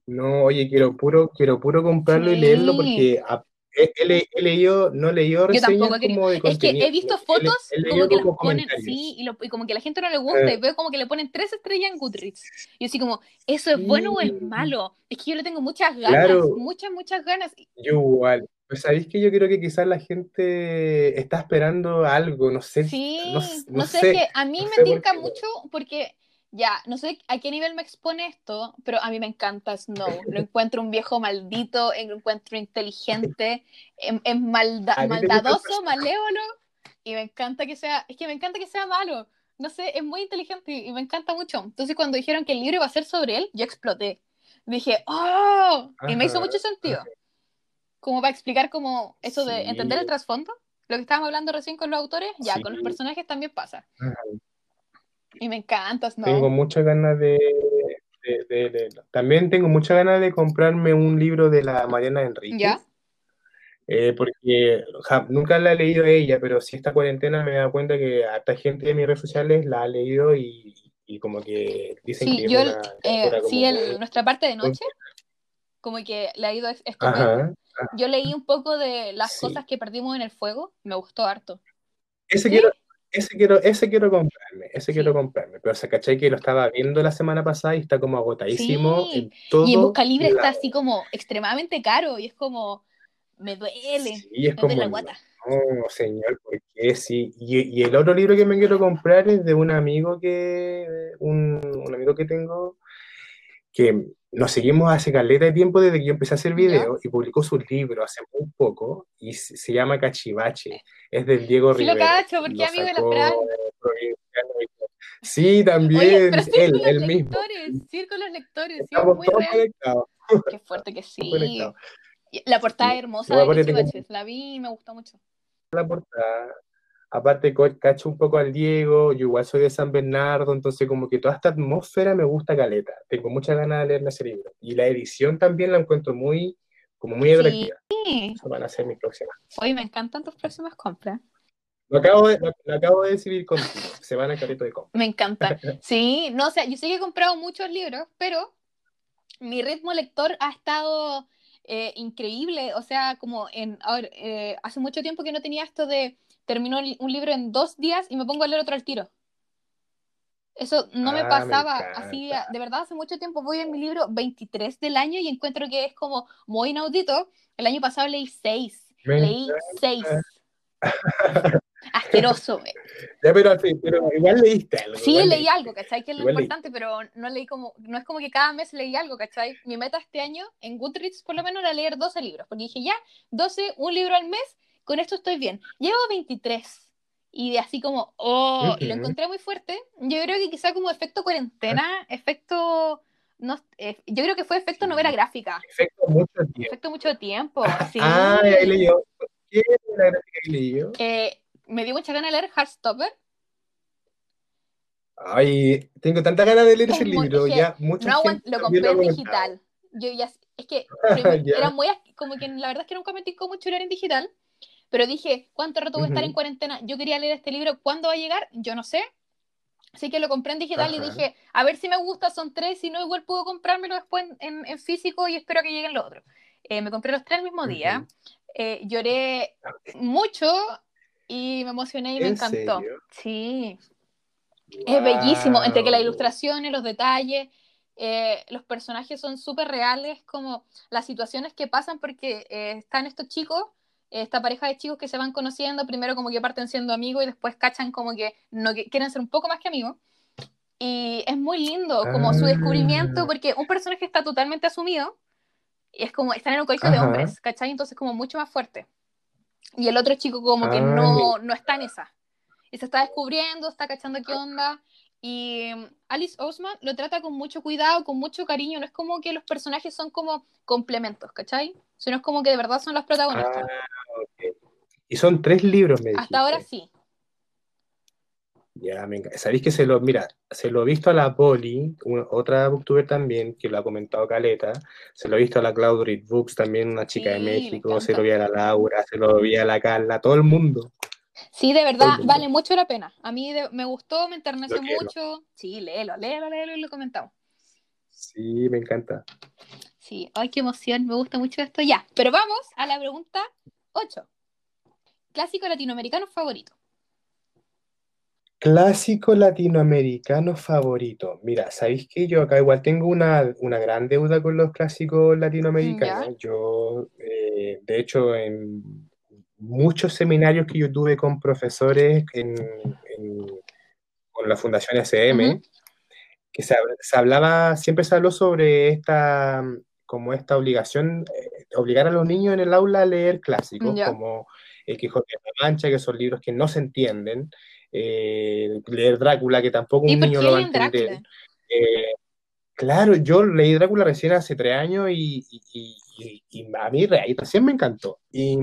No, oye, quiero puro, quiero puro comprarlo y leerlo porque a- he, he le- he leído, no he leído Yo reseñas tampoco he querido. como de Es que he visto fotos he como que las ponen, sí, y, lo- y como que a la gente no le gusta Eh. y veo como que le ponen tres estrellas en Goodreads. Y yo así como, ¿eso es bueno o es malo? Es que yo le tengo muchas ganas, Claro. muchas, muchas ganas. Yo igual. Pues sabéis que yo creo que quizás la gente está esperando algo, no sé. Sí, no, no, no sé, sé. que a mí no me qué. mucho porque ya, no sé a qué nivel me expone esto, pero a mí me encanta Snow. Lo encuentro un viejo maldito, lo encuentro inteligente, es, es malda- maldadoso, malévolo, y me encanta que sea, es que me encanta que sea malo. No sé, es muy inteligente y me encanta mucho. Entonces cuando dijeron que el libro iba a ser sobre él, yo exploté. Dije, ¡oh! Y me hizo mucho sentido. Como para explicar como eso de entender el trasfondo. Lo que estábamos hablando recién con los autores, ya, Sí. con los personajes también pasa. Ajá. Y me encanta Snow. Tengo muchas ganas de, de- de leerlo. También tengo muchas ganas de comprarme un libro de la Mariana Enríquez. ¿Ya? Eh, porque ja, nunca la he leído ella, pero sí esta cuarentena me he dado cuenta que harta gente de mis redes sociales la ha leído y, y como que dicen Sí, que yo, una eh, sí, el- nuestra parte de noche, como que le ha ido es- estupendo. Yo leí un poco de las Sí. cosas que perdimos en el fuego, me gustó harto. Ese quiero, ese quiero, ese quiero comprarme, ese quiero comprarme. Pero se caché que lo estaba viendo la semana pasada y está como agotadísimo en todo. Y en Busca Libre está así como extremadamente caro y es como, me duele, sí, es como, la guata. No, señor, ¿por qué? Sí. Y, el otro libro que me quiero comprar es de un amigo que, un, un amigo que tengo, que nos seguimos hace caleta de tiempo desde que yo empecé a hacer videos y publicó su libro hace muy poco y se, llama Cachivache. Es del Diego sí, Rivera. lo cacho, porque amigo de la. Sí, también, Oye, él, él mismo. Sí, con los lectores, sí, muy conectados. Qué fuerte que sí. La portada hermosa de Cachivache, la vi y me gustó mucho. La portada, aparte cacho un poco al Diego, yo igual soy de San Bernardo, entonces como que toda esta atmósfera me gusta caleta, tengo muchas ganas de leerme ese libro. Y la edición también la encuentro muy, como muy atractiva. Sí. Eso van a ser mis próximas. Oye, me encantan tus próximas compras. Lo acabo de, lo, acabo de decidir contigo, se van al carrito de compra. Me encanta. Sí, no, o sea, yo sé que he comprado muchos libros, pero mi ritmo lector ha estado eh, increíble, o sea, como en, eh, hace mucho tiempo que no tenía esto de termino un libro en dos días y me pongo a leer otro al tiro. Eso no me ah, pasaba así, de verdad, hace mucho tiempo voy en mi libro 23 del año y encuentro que es como muy inaudito. El año pasado leí 6, leí 6. Asqueroso. Ya, pero, pero, igual leíste algo. Sí, leí algo, ¿cachai? Que es lo importante, pero no leí como, no es como que cada mes leí algo, ¿cachai? Mi meta este año en Goodreads por lo menos era leer 12 libros, porque dije ya, 12, un libro al mes con esto estoy bien. Llevo 23 y de así como, oh, lo encontré muy fuerte. Yo creo que quizá como efecto cuarentena, efecto, no, eh, yo creo que fue efecto novela gráfica. Efecto mucho tiempo. Efecto mucho tiempo, sí. Ah, ahí leyó. ¿Qué novela gráfica que leyó? Eh, me dio mucha ganas de leer Heartstopper. Ay, tengo tanta ganas de leer ese libro, ya mucha no, lo compré en digital. Yo ya, es que era muy, como que la verdad es que nunca me ticó mucho leer en digital, pero dije, ¿cuánto rato voy a estar en cuarentena? Yo quería leer este libro, ¿cuándo va a llegar? Yo no sé. Así que lo compré en digital y dije, a ver si me gusta, son tres, si no, igual puedo comprármelo después en, en físico y espero que lleguen los otros. Eh, me compré los tres el mismo día, eh, lloré mucho y me emocioné y me encantó. Sí. Es bellísimo, entre que la ilustración y los detalles, eh, los personajes son súper reales, como las situaciones que pasan porque están estos chicos esta pareja de chicos que se van conociendo, primero como que parten siendo amigos y después cachan como que no quieren ser un poco más que amigos. Y es muy lindo como su descubrimiento, ah. porque un personaje está totalmente asumido, y es como, están en un colegio de hombres, ¿cachai? Entonces como mucho más fuerte. Y el otro chico como que ah, no, no está en esa. Y se está descubriendo, está cachando qué onda. Y mm, Alice Osman lo trata con mucho cuidado, con mucho cariño. No es como que los personajes son como complementos, ¿cachai? Sino es como que de verdad son los protagonistas. Ah, y son tres libros, me Hasta ahora sí. Ya, sabéis que se lo, mira, se lo he visto a la Poli, otra booktuber también, que lo ha comentado Caleta, se lo he visto a la Cloud Read Books, también una chica de México, se lo vi a la Laura, se lo vi a la Carla, todo el mundo. Sí, de verdad, vale mucho la pena. A mí me gustó, me enterneció mucho. Sí, léelo, léelo, léelo y lo comentamos. Sí, me encanta. Sí, ay, qué emoción, me gusta mucho esto. Ya, pero vamos a la pregunta 8. Clásico latinoamericano favorito. Clásico latinoamericano favorito. Mira, ¿sabéis que yo acá igual tengo una, gran deuda con los clásicos latinoamericanos? Yo, eh, de hecho, en muchos seminarios que yo tuve con profesores en, con la Fundación SM, que se, hablaba, siempre se habló sobre esta, como esta obligación, eh, obligar a los niños en el aula a leer clásicos, como El Quijote de la Mancha, que son libros que no se entienden, eh, leer Drácula, que tampoco un niño lo va a entender. Eh, claro, yo leí Drácula recién hace tres años y, a mí recién me encantó. Y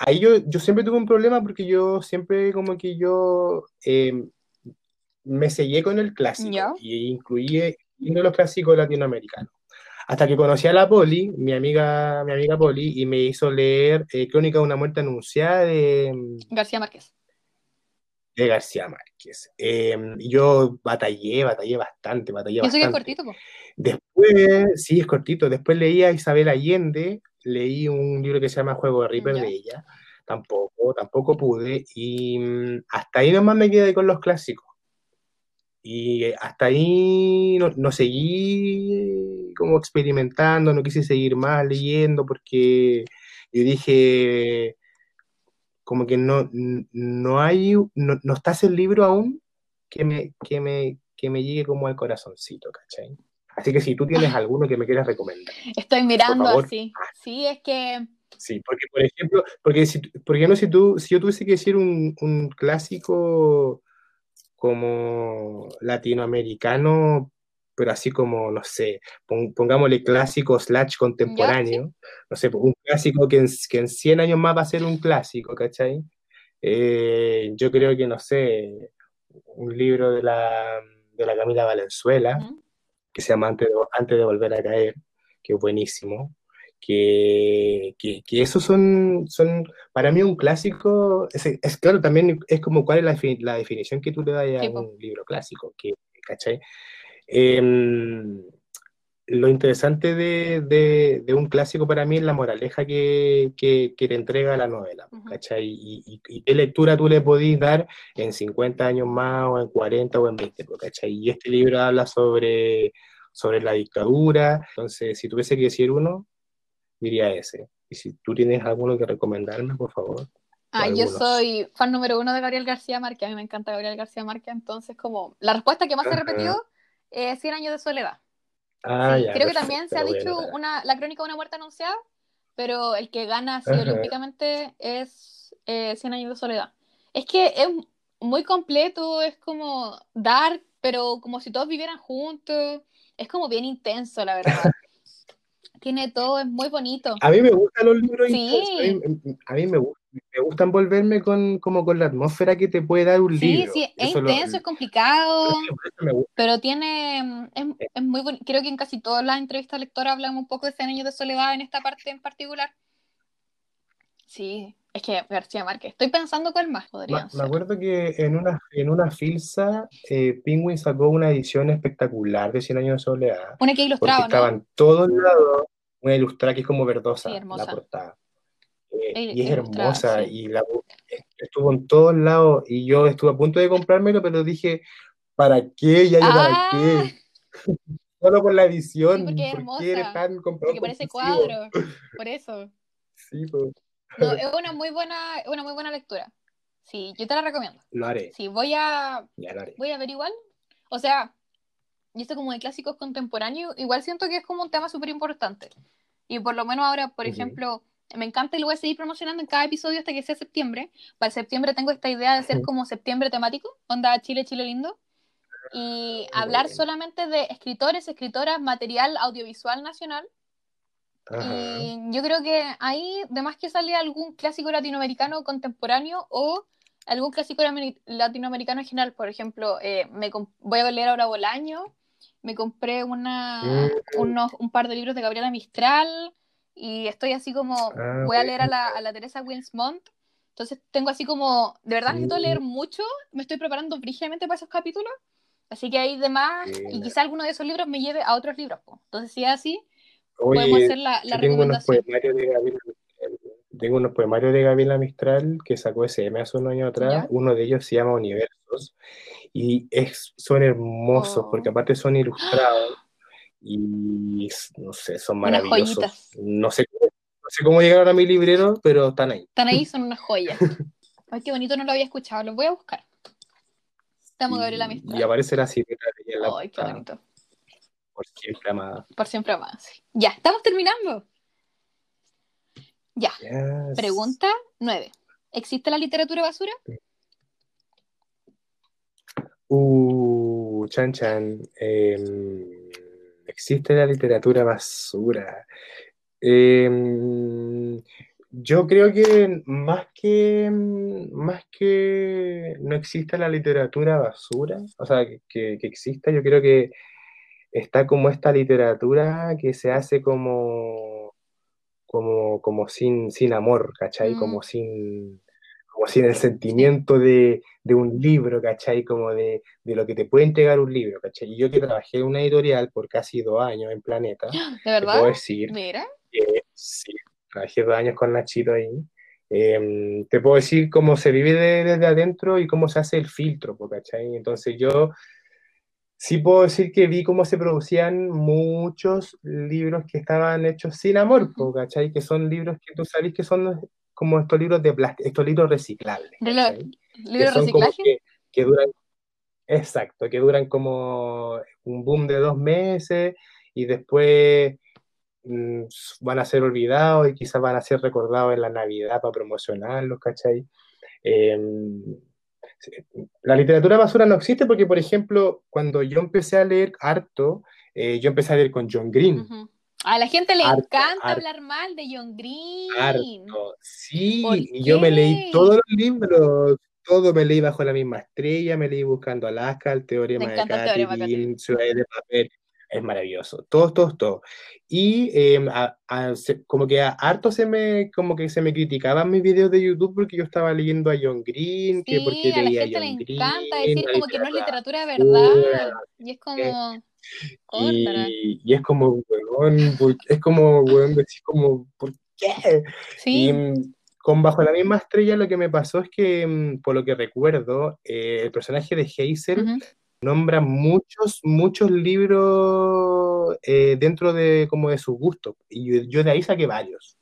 ahí yo, yo siempre tuve un problema porque yo siempre como que yo em, me sellé con el clásico y incluí los clásicos latinoamericanos. Hasta que conocí a la Poli, mi amiga, mi amiga Poli, y me hizo leer eh, Crónica de una muerte anunciada de em, García Márquez. De García Márquez. Em, yo batallé, batallé bastante, batallé bastante. ¿Eso es cortito? Después, sí, es cortito. Después leí a Isabel Allende, leí un libro que se llama Juego de Reaper de ella. tampoco, tampoco pude. Y mm, hasta ahí nomás me quedé con los clásicos. Y hasta ahí no, no, seguí como experimentando, no quise seguir más leyendo porque yo dije, como que no, no hay, no, no está ese libro aún que me, que, me, que me llegue como al corazoncito, ¿cachai? Así que si tú tienes alguno que me quieras recomendar. Estoy mirando así. Sí, es que... Sí, porque por ejemplo, porque si, por ejemplo, si, tú, si yo tuviese que decir un, un clásico como latinoamericano, pero así como, no sé, pongámosle clásico slash contemporáneo, no sé, un clásico que en, que en 100 años más va a ser un clásico, ¿cachai? Eh, yo creo que, no sé, un libro de la, de la Camila Valenzuela, que se llama Antes de, Antes de Volver a Caer, que es buenísimo. Que, que, que esos son, son, para mí un clásico, es, es, claro, también es como cuál es la, la definición que tú le das a un libro clásico, que, ¿cachai? Eh, lo interesante de, de, de, un clásico para mí es la moraleja que, que, que te entrega la novela, uh -huh. ¿cachai? Y, y, y, qué lectura tú le podís dar en 50 años más, o en 40 o en 20, ¿cachai? Y este libro habla sobre, sobre la dictadura, entonces si tuviese que decir uno, diría ese. Y si tú tienes alguno que recomendarme, por favor. Ah, yo soy fan número uno de Gabriel García Márquez, a mí me encanta Gabriel García Márquez, entonces como la respuesta que más se repetido es 100 años de soledad. Ah, sí, ya, creo perfecto, que también se ha dicho una, la crónica de una muerte anunciada, pero el que gana así Ajá. olímpicamente es eh, 100 años de soledad. Es que es muy completo, es como dark, pero como si todos vivieran juntos. Es como bien intenso, la verdad. Tiene todo, es muy bonito. A mí me gustan los libros Sí. intensos, a mí, a mí me, me gusta envolverme con, como con la atmósfera que te puede dar un Sí, libro. sí, es Eso lo- intenso, es complicado, pero tiene, es, es muy bonito. Creo que en casi todas las entrevistas lectoras hablan un poco de 100 años de soledad en esta parte en particular. Sí, es que García Márquez. Estoy pensando cuál más Me, podrían me ser. acuerdo que en una, en una filsa, eh, Penguin sacó una edición espectacular de Cien años de soledad, Una que porque ilustraba, estaba ¿no? en todos lados, una ilustrada que es como verdosa, Sí, la portada. Eh, Il- y es hermosa, sí. y la, estuvo en todos lados, y yo estuve a punto de comprármelo, pero dije, ¿para qué? Ya yo, ¿para qué? Solo por la sí, edición, porque es ¿por qué eres hermosa. tan comprador Porque parece cuadro. Por eso. Sí, pues, No, es una muy buena, es una muy buena lectura. Sí, yo te la recomiendo. lo haré, Sí, voy a, ya lo haré. voy a ver igual. O sea, y esto como de clásicos contemporáneos, igual siento que es como un tema súper importante. Y por lo menos ahora, por ejemplo, me encanta y lo voy a seguir promocionando en cada episodio hasta que sea septiembre. Para septiembre tengo esta idea de hacer como septiembre temático, onda Chile, Chile lindo. Y hablar solamente de escritores, escritoras, material audiovisual nacional. Ajá. Y yo creo que ahí, de más que sale algún clásico latinoamericano contemporáneo o algún clásico latinoamericano en general. Por ejemplo, eh, me voy a leer ahora Bolaño, me compré una, Mm, unos, un par de libros de Gabriela Mistral y estoy así como, ah, voy a leer a la, a la Teresa Winsmont. Entonces tengo así como, de verdad necesito Mm, leer mucho, me estoy preparando brígidamente para esos capítulos. Así que ahí de más, y quizá alguno de esos libros me lleve a otros libros. po. Entonces, si es así, podemos Oye, hacer la, la tengo unos recomendación. poemarios de Gabriela Mistral. Tengo unos poemarios de Gabriela Mistral que sacó SM hace unos años atrás. ¿Ya? Uno de ellos se llama Universos y es, son hermosos porque Oh. aparte son ilustrados y no sé, son maravillosos. No sé, no sé cómo llegaron a mi librero, pero están ahí. Están ahí, son unas joyas. Ay, qué bonito, no lo había escuchado, los voy a buscar. Estamos Gabriela Y, y Mistral. aparece la la Ay, qué bonito. Por siempre amada. Por siempre más. Ya, estamos terminando. Ya, Yes. pregunta 9. ¿Existe la literatura basura? Uh, Chan Chan, em, existe la literatura basura. Em, yo creo que más que más que no exista la literatura basura, o sea, que- que exista, yo creo que está como esta literatura que se hace como, como, como sin, sin amor, ¿cachai? Mm, Como sin, como sin el sentimiento de, de un libro, ¿cachai? Como de, de lo que te puede entregar un libro, ¿cachai? Y yo que trabajé en una editorial por casi dos años en Planeta, ¿De te verdad? puedo decir Mira. que sí, trabajé dos años con Nachito ahí, Em, te puedo decir cómo se vive desde adentro y cómo se hace el filtro, ¿cachai? Entonces yo sí puedo decir que vi cómo se producían muchos libros que estaban hechos sin amor, ¿cachai? Que son libros que tú sabes que son como estos libros de plástico, estos libros reciclables. ¿Libros reciclaje? Que, duran, exacto, que duran como un boom de dos meses y después mm, van a ser olvidados y quizás van a ser recordados en la Navidad para promocionarlos, ¿cachai? Em, la literatura basura no existe porque, por ejemplo, cuando yo empecé a leer harto, eh, yo empecé a leer con John Green. A la gente le encanta hablar mal de John Green. Harto. Sí, y yo me leí todos los libros, todo me leí bajo la misma estrella, me leí buscando Alaska, el teorema de Catherine, Ciudades de Papel, es maravilloso, todos, todos, todos. Y em, como que a harto se me, como que se me criticaban mis videos de YouTube porque yo estaba leyendo a John Green, que porque a la gente a John le encanta decir como que no es literatura de verdad, y es como... Y, es como, weón, es como, weón, decir como, ¿por qué? Sí. Y mm, con Bajo la misma estrella lo que me pasó es que, mm, por lo que recuerdo, eh, el personaje de Hazel nombra muchos, muchos libros eh, dentro de como de su gusto. Y yo, de ahí saqué varios.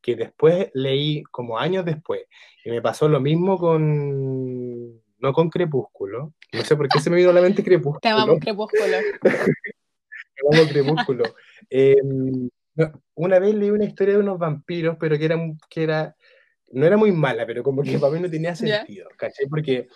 Que después leí como años después. Y me pasó lo mismo con. No con Crepúsculo. No sé por qué se me vino a la mente Crepúsculo. Te amamos Crepúsculo. Te amamos Crepúsculo. Em, una vez leí una historia de unos vampiros, pero que era, que era no era muy mala, pero como que para mí no tenía sentido, ¿cachai? Porque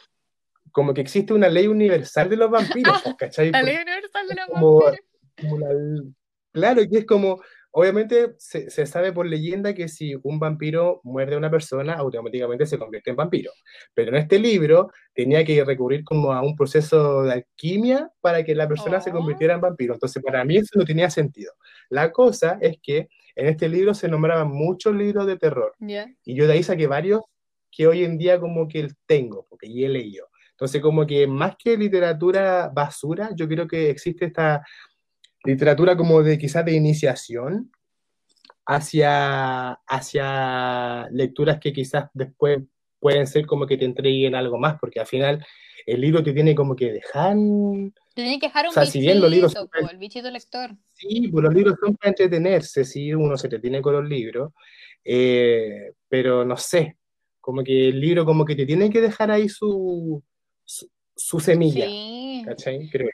como que existe una ley universal de los vampiros, ¿cachai? La ley universal de los vampiros. claro, que es como, obviamente se, se, sabe por leyenda que si un vampiro muerde a una persona, automáticamente se convierte en vampiro. Pero en este libro tenía que recurrir como a un proceso de alquimia para que la persona se convirtiera en vampiro. Entonces, para mí eso no tenía sentido. La cosa es que en este libro se nombraban muchos libros de terror. Y yo de ahí saqué varios que hoy en día como que tengo, porque ya he leído. Entonces, como que más que literatura basura, yo creo que existe esta literatura como de quizás de iniciación hacia, hacia lecturas que quizás después pueden ser como que te entreguen algo más, porque al final el libro te tiene como que dejar... Te tiene que dejar un o sea, bichito, si bien los libros son el bichito lector. Sí, pues los libros son para entretenerse, si uno se te tiene con los libros, eh, pero no sé, como que el libro como que te tiene que dejar ahí su, su, semilla. Sí. ¿Cachai? Creo.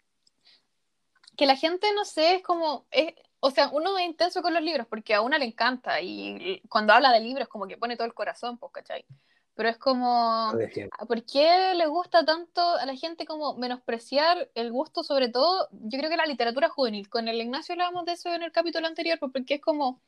Que la gente, no sé, es como. Es, o sea, uno es intenso con los libros porque a una le encanta y cuando habla de libros, como que pone todo el corazón, pues, ¿cachai? Pero es como, ¿por qué le gusta tanto a la gente como menospreciar el gusto, sobre todo, yo creo que la literatura juvenil? Con el Ignacio hablábamos de eso en el capítulo anterior, pues, porque es como,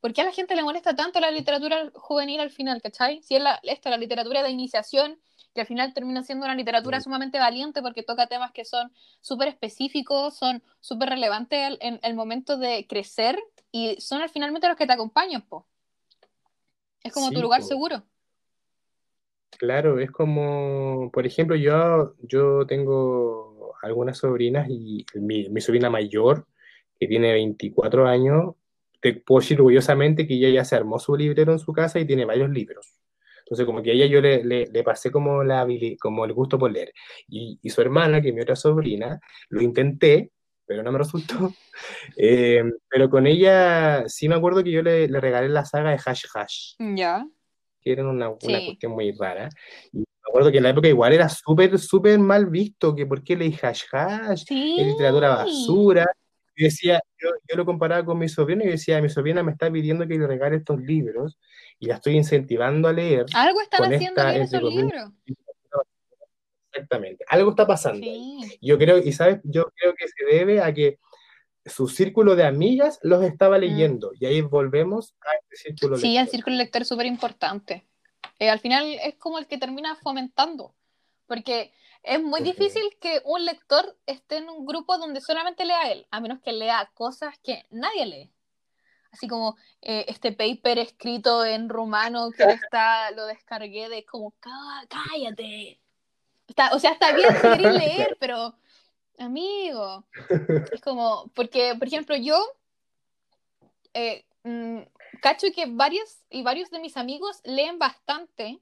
¿por qué a la gente le molesta tanto la literatura juvenil al final, ¿cachai? Si es la, esta, la literatura de iniciación, que al final termina siendo una literatura sumamente valiente porque toca temas que son súper específicos, son súper relevantes en el momento de crecer y son al finalmente los que te acompañan, po. Es como tu lugar seguro. Claro, es como, por ejemplo, yo, yo tengo algunas sobrinas y mi, mi sobrina mayor, que tiene 24 años, te puedo decir orgullosamente que ella ya se armó su librero en su casa y tiene varios libros. Entonces, como que a ella yo le, le, pasé como, la, como el gusto por leer. Y, y, su hermana, que es mi otra sobrina, lo intenté, pero no me resultó. Eh, pero con ella sí me acuerdo que yo le, le, regalé la saga de Hash Hash. Ya. Que era una, una cuestión muy rara. Y me acuerdo que en la época igual era súper, súper mal visto, que por qué leí Hash Hash, sí. literatura basura. Yo decía, yo, yo, lo comparaba con mi sobrina y decía, mi sobrina me está pidiendo que le regale estos libros y la estoy incentivando a leer. Algo están haciendo bien esos libros. Exactamente, algo está pasando. Yo creo, y sabes, yo creo que se debe a que su círculo de amigas los estaba mm. leyendo y ahí volvemos a este círculo Sí, el círculo lector es súper importante. Eh, al final es como el que termina fomentando, porque es muy difícil que un lector esté en un grupo donde solamente lea él, a menos que lea cosas que nadie lee así como eh, este paper escrito en rumano que está, lo descargué de como, cállate. Está, o sea, está bien si leer, pero amigo, es como, porque, por ejemplo, yo, eh, mm, cacho que varios y varios de mis amigos leen bastante.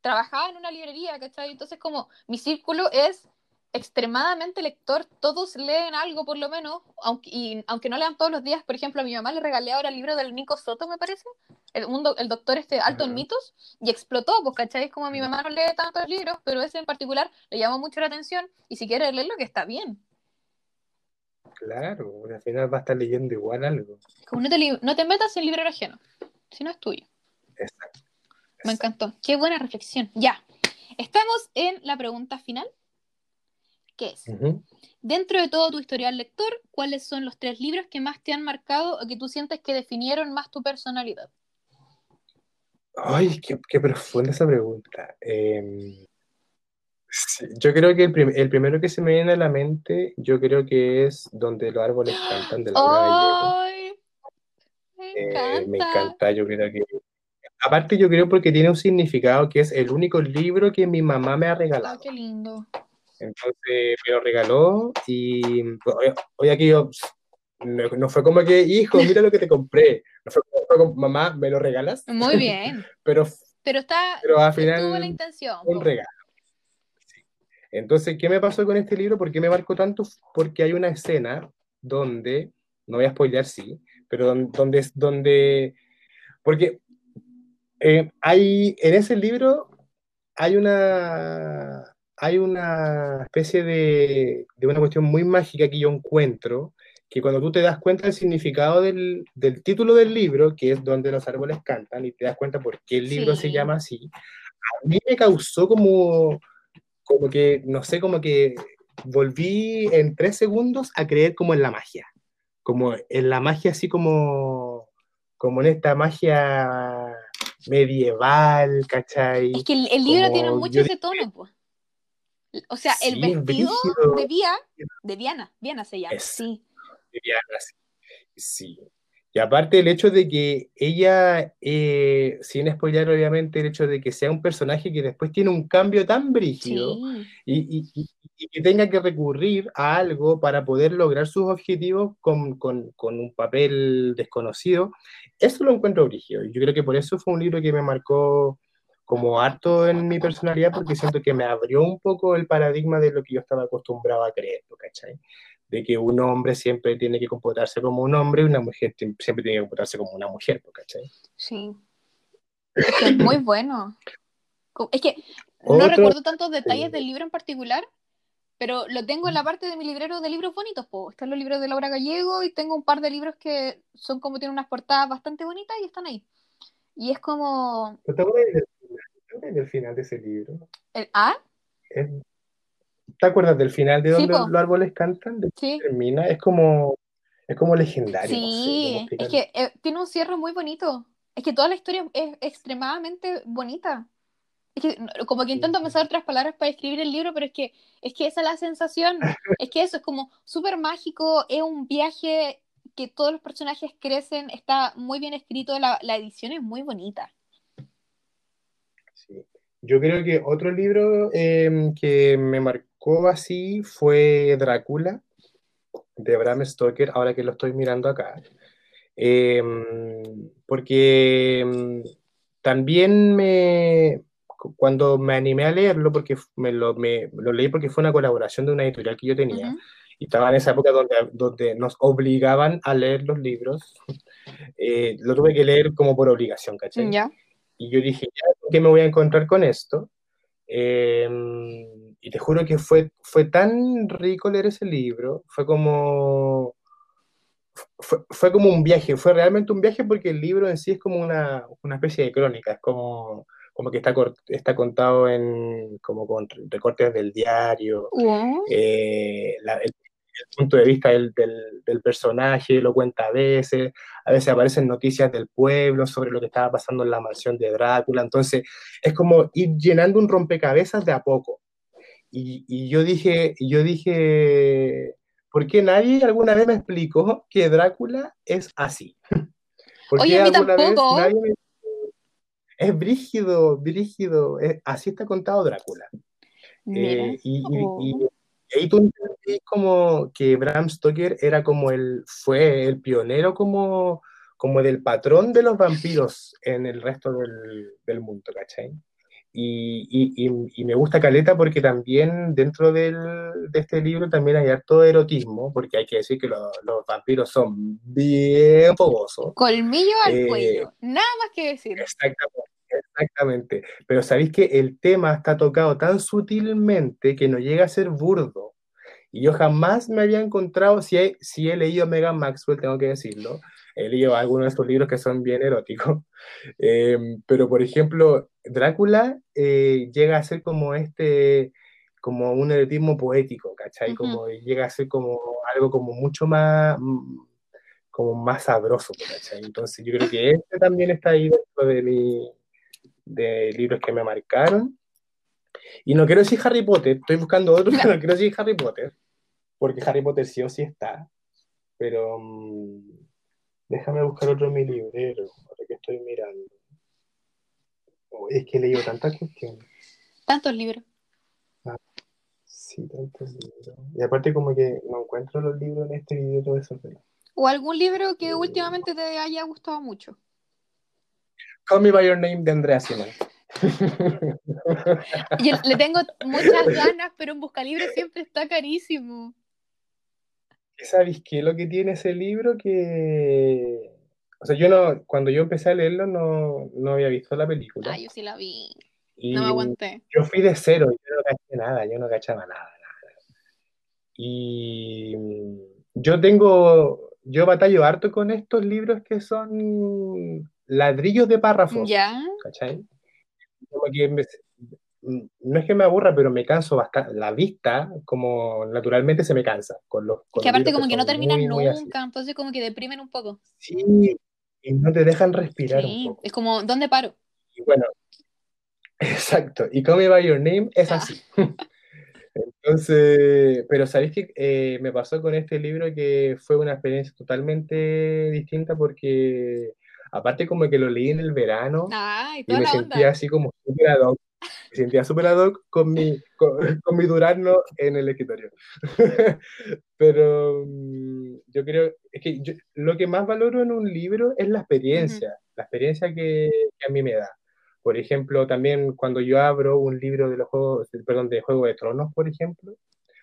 Trabajaba en una librería, ¿cachai? Entonces, como mi círculo es extremadamente lector, todos leen algo por lo menos, aunque, y, aunque no lean todos los días, por ejemplo, a mi mamá le regalé ahora el libro del Nico Soto, me parece, el, mundo, el doctor este alto en mitos, y explotó, pues, ¿cachai? Como mi mamá no lee tantos libros, pero ese en particular le llamó mucho la atención, y si quiere leerlo, que está bien. Claro, al final va a estar leyendo igual algo. Como no te, no te metas en libro ajeno, si no es tuyo. Exacto. Me encantó. Qué buena reflexión. Ya. Estamos en la pregunta final ¿Qué es, dentro de todo tu historial lector, ¿cuáles son los tres libros que más te han marcado o que tú sientes que definieron más tu personalidad? Ay, qué, profunda esa pregunta. Em, yo creo que el, primero que se me viene a la mente, yo creo que es Donde los árboles cantan de la Ay, me encanta. Eh, me encanta, yo creo que... Aparte yo creo porque tiene un significado que es el único libro que mi mamá me ha regalado. Ay, qué lindo. Entonces me lo regaló y hoy aquí yo, no, fue como que, hijo, mira lo que te compré. No fue como, mamá, ¿me lo regalas? Muy bien. pero, pero está, pero al final, tuvo la intención. Un regalo. Entonces, ¿qué me pasó con este libro? ¿Por qué me marcó tanto? Porque hay una escena donde, no voy a spoilear, sí, pero donde, es donde, porque eh, hay, en ese libro hay una, hay una especie de, de, una cuestión muy mágica que yo encuentro, que cuando tú te das cuenta del significado del, del, título del libro, que es donde los árboles cantan, y te das cuenta por qué el libro se llama así, a mí me causó como, como que, no sé, como que volví en tres segundos a creer como en la magia, como en la magia así como, como en esta magia medieval, ¿cachai? Es que el, libro tiene mucho ese tono, pues. O sea, el vestido de, Vía, de Diana, Diana se llama. sí. De Diana, sí. Y aparte el hecho de que ella, eh, sin spoiler obviamente, el hecho de que sea un personaje que después tiene un cambio tan brígido y, que tenga que recurrir a algo para poder lograr sus objetivos con, con, con, un papel desconocido, eso lo encuentro brígido. Y yo creo que por eso fue un libro que me marcó como harto en mi personalidad porque siento que me abrió un poco el paradigma de lo que yo estaba acostumbrado a creer, ¿cachai? De que un hombre siempre tiene que comportarse como un hombre y una mujer siempre tiene que comportarse como una mujer, ¿cachai? Sí. Es muy bueno. Es que no recuerdo tantos detalles del libro en particular, pero lo tengo en la parte de mi librero de libros bonitos. Po. Están los libros de Laura Gallego y tengo un par de libros que son como tienen unas portadas bastante bonitas y están ahí. Y es como del final de ese libro. ¿El A? ¿Te acuerdas del final de donde los árboles cantan? De sí. Termina, es como, es como legendario. Sí, es que eh, tiene un cierre muy bonito. Es que toda la historia es extremadamente bonita. Es que como que intento pensar otras palabras para escribir el libro, pero es que, es que esa es la sensación. es que eso es como súper mágico, es un viaje que todos los personajes crecen, está muy bien escrito, la, la edición es muy bonita. Yo creo que otro libro em, que me marcó así fue Drácula, de Bram Stoker, ahora que lo estoy mirando acá. Em, porque em, también me, cuando me animé a leerlo, porque me lo, me, lo leí porque fue una colaboración de una editorial que yo tenía, y estaba en esa época donde, donde nos obligaban a leer los libros, eh, lo tuve que leer como por obligación, ¿cachai? ¿Ya? Y yo dije, ya, ¿qué me voy a encontrar con esto? Em, y te juro que fue, fue tan rico leer ese libro, fue como, fue, como un viaje, fue realmente un viaje porque el libro en sí es como una, una especie de crónica, es como, como que está, está contado en, como con recortes del diario, eh, el, el punto de vista del, del, personaje, lo cuenta a veces, a veces aparecen noticias del pueblo sobre lo que estaba pasando en la mansión de Drácula, entonces es como ir llenando un rompecabezas de a poco. Y, y yo dije, yo dije, ¿por qué nadie alguna vez me explicó que Drácula es así? ¿Por Oye, a mí tampoco. Es brígido, brígido, así está contado Drácula. Eh, y, y, ahí tú entendí como que Bram Stoker era como el, fue el pionero como, como del patrón de los vampiros en el resto del, del mundo, ¿cachai? Y, y, y, me gusta Caleta porque también dentro del, de este libro también hay harto erotismo, porque hay que decir que los, los vampiros son bien fogosos. Colmillo al eh, cuello, nada más que decir. Exactamente. Exactamente, pero sabéis que el tema está tocado tan sutilmente que no llega a ser burdo. Y yo jamás me había encontrado, si he, si he leído Megan Maxwell, tengo que decirlo, he leído algunos de estos libros que son bien eróticos, eh, pero por ejemplo, Drácula eh, llega a ser como este, como un erotismo poético, ¿cachai? Como llega a ser como algo como mucho más, mm, como más sabroso, ¿cachai? Entonces yo creo que este también está ahí dentro de mi, de libros que me marcaron. Y no quiero decir Harry Potter, estoy buscando otro, pero no quiero decir Harry Potter, porque Harry Potter sí o sí está. Pero um, déjame buscar otro mi librero, ahora que estoy mirando. Oh, es que he leído tantas cuestiones. Tantos libros. Ah, sí, tantos libros. Y aparte como que no encuentro los libros en este libro de sorpresa. ¿O algún libro que últimamente te haya gustado mucho? Call Me By Your Name de Andrea Simon. Yo le tengo muchas ganas, pero en Buscalibre siempre está carísimo. ¿Sabes qué? Lo que tiene ese libro que... O sea, yo no, cuando yo empecé a leerlo no, no había visto la película. Ah, yo sí la vi. no me aguanté. Yo fui de cero, yo no caché nada, yo no cachaba nada, nada. Y yo tengo, yo batallo harto con estos libros que son ladrillos de párrafos. Ya. ¿Cachai? no es que me aburra, pero me canso bastante. La vista, como naturalmente se me cansa. Con los, que aparte como que, no terminan nunca, entonces como que deprimen un poco. Sí, y no te dejan respirar un poco. Es como, ¿dónde paro? Y bueno, exacto. Y Call Me By Your Name es ah. así. Entonces, pero sabéis que eh, me pasó con este libro que fue una experiencia totalmente distinta porque Aparte como que lo leí en el verano y, me sentía así como súper ad hoc. Me sentía súper ad hoc con mi, con, mi durazno en el escritorio. Pero mm, yo creo, es que lo que más valoro en un libro es la experiencia, la experiencia que, a mí me da. Por ejemplo, también cuando yo abro un libro de los juegos, perdón, de Juego de Tronos, por ejemplo,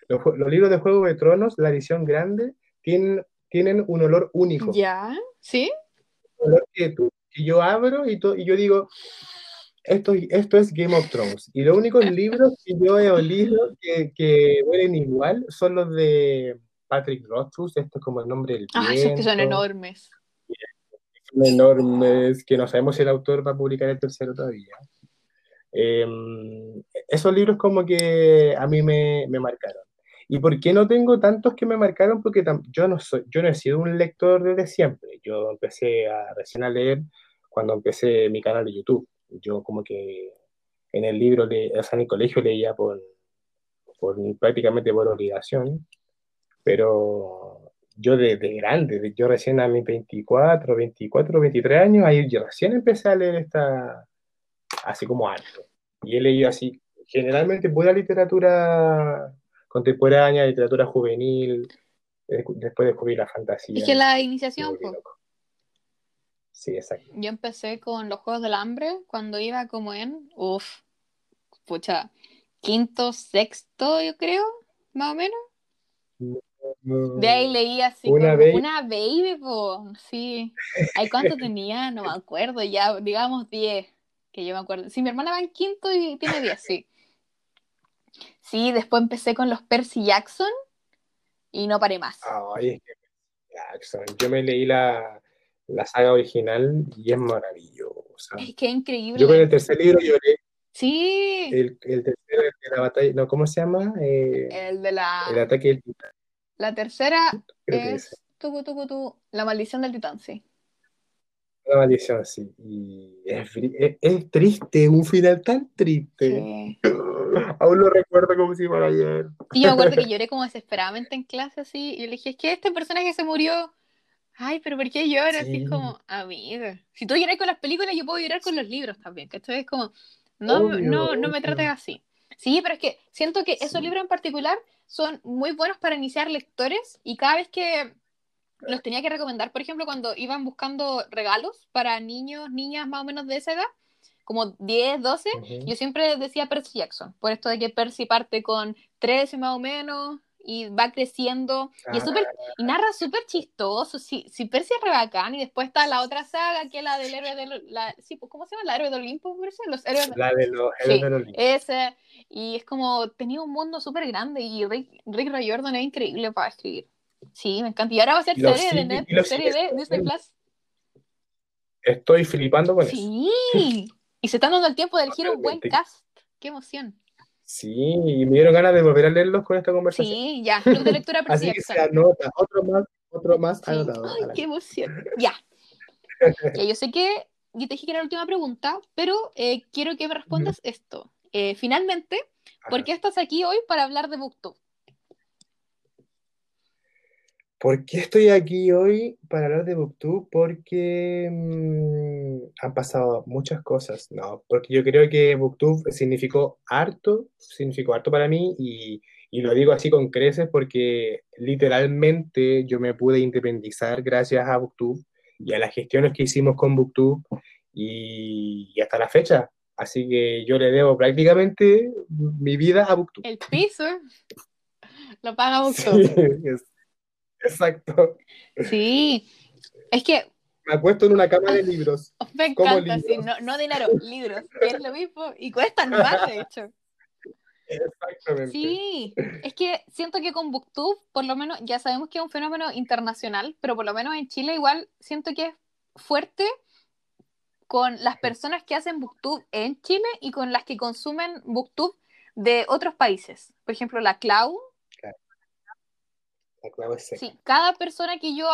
los, los libros de Juego de Tronos, la edición grande, tienen, tienen un olor único. ¿Ya? ¿Sí? Que, yo abro y, y yo digo, esto, esto es Game of Thrones. Y los únicos libros que yo he olido que, que huelen igual son los de Patrick Rothfuss, esto es como el nombre del Ah, es que son enormes. Son enormes, que no sabemos si el autor va a publicar el tercero todavía. Em, esos libros como que a mí me, me marcaron. ¿Y por qué no tengo tantos que me marcaron? Porque yo no, soy, yo no he sido un lector desde siempre. Yo empecé a, recién a leer cuando empecé mi canal de YouTube. Yo como que en el libro, de, o sea, en el colegio leía por, por prácticamente por obligación, pero yo desde grande, yo recién a mis 24, 24, 23 años, ahí yo recién empecé a leer esta, así como alto. Y he leído así, generalmente buena literatura contemporánea, literatura juvenil, eh, después descubrí la fantasía. Es que la iniciación, Sí, exacto. Yo empecé con los Juegos del Hambre cuando iba como en, uff, pucha, quinto, sexto, yo creo, más o menos. de ahí leí así una como baby. una baby, po. sí. ¿Ay, cuánto tenía? No me acuerdo, ya, digamos 10, que yo me acuerdo. Sí, mi hermana va en quinto y tiene 10, sí. Sí, después empecé con los Percy Jackson y no paré más. Ay, es que Jackson. Yo me leí la, la saga original y es maravillosa. Es que increíble. Yo con el tercer libro lloré. Sí. El, el tercero de la batalla, no, ¿cómo se llama? Eh, el de la. El ataque del titán. La tercera es. Tu, la maldición del titán, sí. La maldición, sí. Y es, es, triste, un final tan triste. Sí. Aún lo recuerdo como si fuera ayer. Y yo me acuerdo que lloré como desesperadamente en clase así. Y yo le dije, es que este personaje se murió. Ay, pero ¿por qué llora? Así es como, amiga. Si tú lloras con las películas, yo puedo llorar con los libros también. Que esto es como, no, no, no me trates así. Sí, pero es que siento que esos libros en particular son muy buenos para iniciar lectores y cada vez que los tenía que recomendar, por ejemplo, cuando iban buscando regalos para niños, niñas más o menos de esa edad, como 10, 12, Ujú. yo siempre decía Percy Jackson, por esto de que Percy parte con 13 más o menos y va creciendo y es Ah, súper y narra súper chistoso. Si, si Percy es re bacán y después está la otra saga que es la del héroe del la, sí, pues, ¿cómo se llama? La héroe de Olimpo, los héroes de- la de los Sí, héroes de los libros. ese y es como tenía un mundo súper grande y Rick, Rick Riordan es increíble para escribir. Sí, me encanta. Y ahora va a ser serie de sigue- Net, y lo serie de Disney. Plus. Estoy flipando con eso. Sí. Y se están dando el tiempo de elegir un buen cast. Qué emoción. Sí, y me dieron ganas de volver a leerlos con esta conversación. Sí, ya. Club de lectura Así que se Jackson. anota, otro más, otro más Sí. anotado. Ay, qué emoción. Ya. Ya, yo sé que yo te dije que era la última pregunta, pero eh, quiero que me respondas esto. Eh, finalmente, ¿por qué estás aquí hoy para hablar de BookTube? ¿Por qué estoy aquí hoy para hablar de Booktube? Porque mm, han pasado muchas cosas, ¿no? Porque yo creo que Booktube significó harto, significó harto para mí y, y lo digo así con creces porque literalmente yo me pude independizar gracias a Booktube y a las gestiones que hicimos con Booktube y, y hasta la fecha. Así que yo le debo prácticamente mi vida a Booktube. El piso lo paga Sí, BookTube. es- exacto. Sí. Es que Me acuesto en una cama de libros. me encanta, sí, no, no dinero, libros, que es lo mismo y cuestan más, de hecho. Exactamente. Sí, es que siento que con Booktube, por lo menos, ya sabemos que es un fenómeno internacional, pero por lo menos en Chile igual siento que es fuerte con las personas que hacen Booktube en Chile y con las que consumen Booktube de otros países. Por ejemplo, la Clau, La clave es seca. sí, cada persona que yo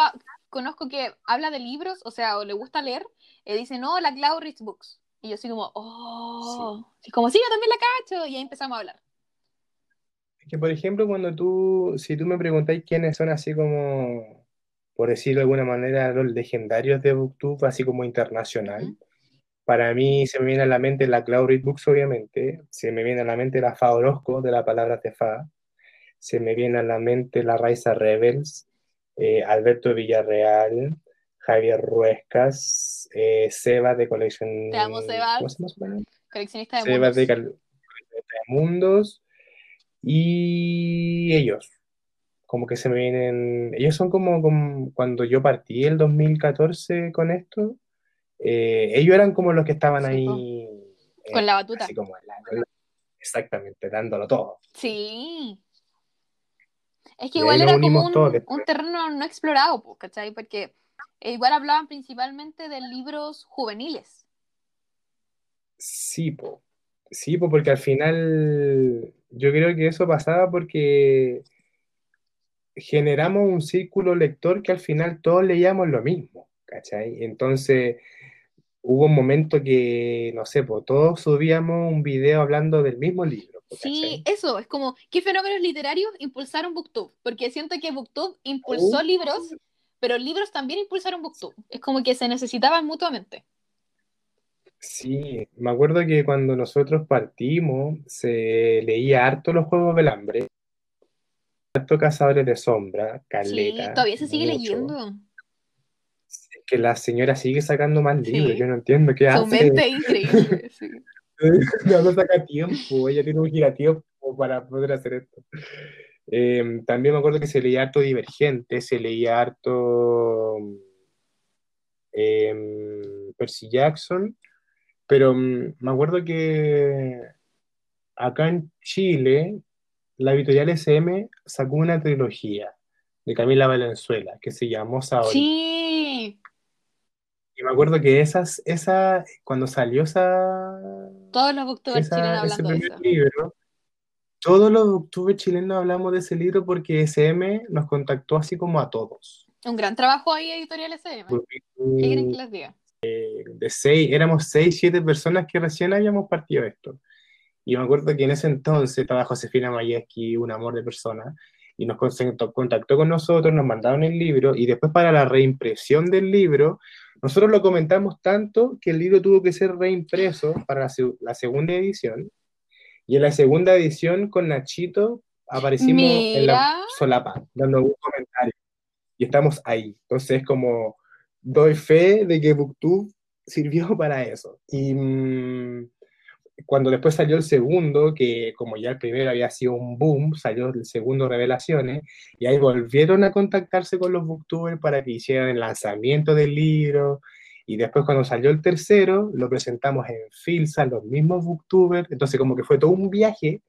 conozco que habla de libros, o sea, o le gusta leer, eh, dice, no, la Clau reads books. Y yo así como, oh, sí. como, sí, yo también la cacho, y ahí empezamos a hablar. Es que, por ejemplo, cuando tú, si tú me preguntáis quiénes son así como, por decirlo de alguna manera, los legendarios de Booktube, así como internacional, Ujú. para mí se me viene a la mente la Cloud Read Books, obviamente, se me viene a la mente la Fa Orozco, de la palabra Tefa, se me viene a la mente la Raiza Rebels, eh, Alberto Villarreal, Javier Ruescas, eh, Seba de Colección... Te amo, Seba. ¿Cómo se llama? Coleccionista de Sebas mundos. de Cal- de Mundos y ellos, como que se me vienen, ellos son como, como cuando yo partí el 2014 con esto, eh, ellos eran como los que estaban Sí, ahí, eh, Con la batuta. así como la- la- exactamente, dándolo todo. Sí. Es que igual era como un, un terreno no explorado, ¿cachai? Porque eh, igual hablaban principalmente de libros juveniles. Sí, po. Sí, po, porque al final yo creo que eso pasaba porque generamos un círculo lector que al final todos leíamos lo mismo, ¿cachai? Entonces hubo un momento que, no sé, pues todos subíamos un video hablando del mismo libro, Sí, ¿cachai? eso, es como, ¿qué fenómenos literarios impulsaron BookTube? Porque siento que BookTube impulsó Oh. libros, pero libros también impulsaron BookTube. Es como que se necesitaban mutuamente. Sí, me acuerdo que cuando nosotros partimos se leía harto los Juegos del Hambre, harto Cazadores de Sombra, Sí, Caleta, todavía se sigue mucho. leyendo. Que la señora sigue sacando más Sí. libros, yo no entiendo qué Su hace. mente es increíble. sí. No, no saca tiempo, ella tiene un giratiempo para poder hacer esto. Eh, también me acuerdo que se leía harto Divergente, se leía harto eh, Percy Jackson, pero mm, me acuerdo que acá en Chile la editorial SM sacó una trilogía de Camila Valenzuela que se llamó Saori. Sí, Y me acuerdo que esas, esa, cuando salió esa, todos los booktubers chilenos hablando de eso. libro, todos los youtubers chilenos hablamos de ese libro porque SM nos contactó así como a todos. Un gran trabajo ahí, Editorial SM. ¿Qué quieren que les diga? De seis, éramos seis, siete personas que recién habíamos partido esto. Y me acuerdo que en ese entonces estaba Josefina Mayeski, un amor de persona, y nos contactó, con nosotros, nos mandaron el libro, y después para la reimpresión del libro, nosotros lo comentamos tanto que el libro tuvo que ser reimpreso para la, la segunda edición, y en la segunda edición con Nachito aparecimos en la Mira. solapa, dando un comentario. y estamos ahí. Entonces, como doy fe de que Booktube sirvió para eso. Y mm, cuando después salió el segundo, que como ya el primero había sido un boom, salió el segundo Revelaciones, y ahí volvieron a contactarse con los booktubers para que hicieran el lanzamiento del libro, y después cuando salió el tercero, lo presentamos en Filsa, los mismos booktubers, entonces como que fue todo un viaje,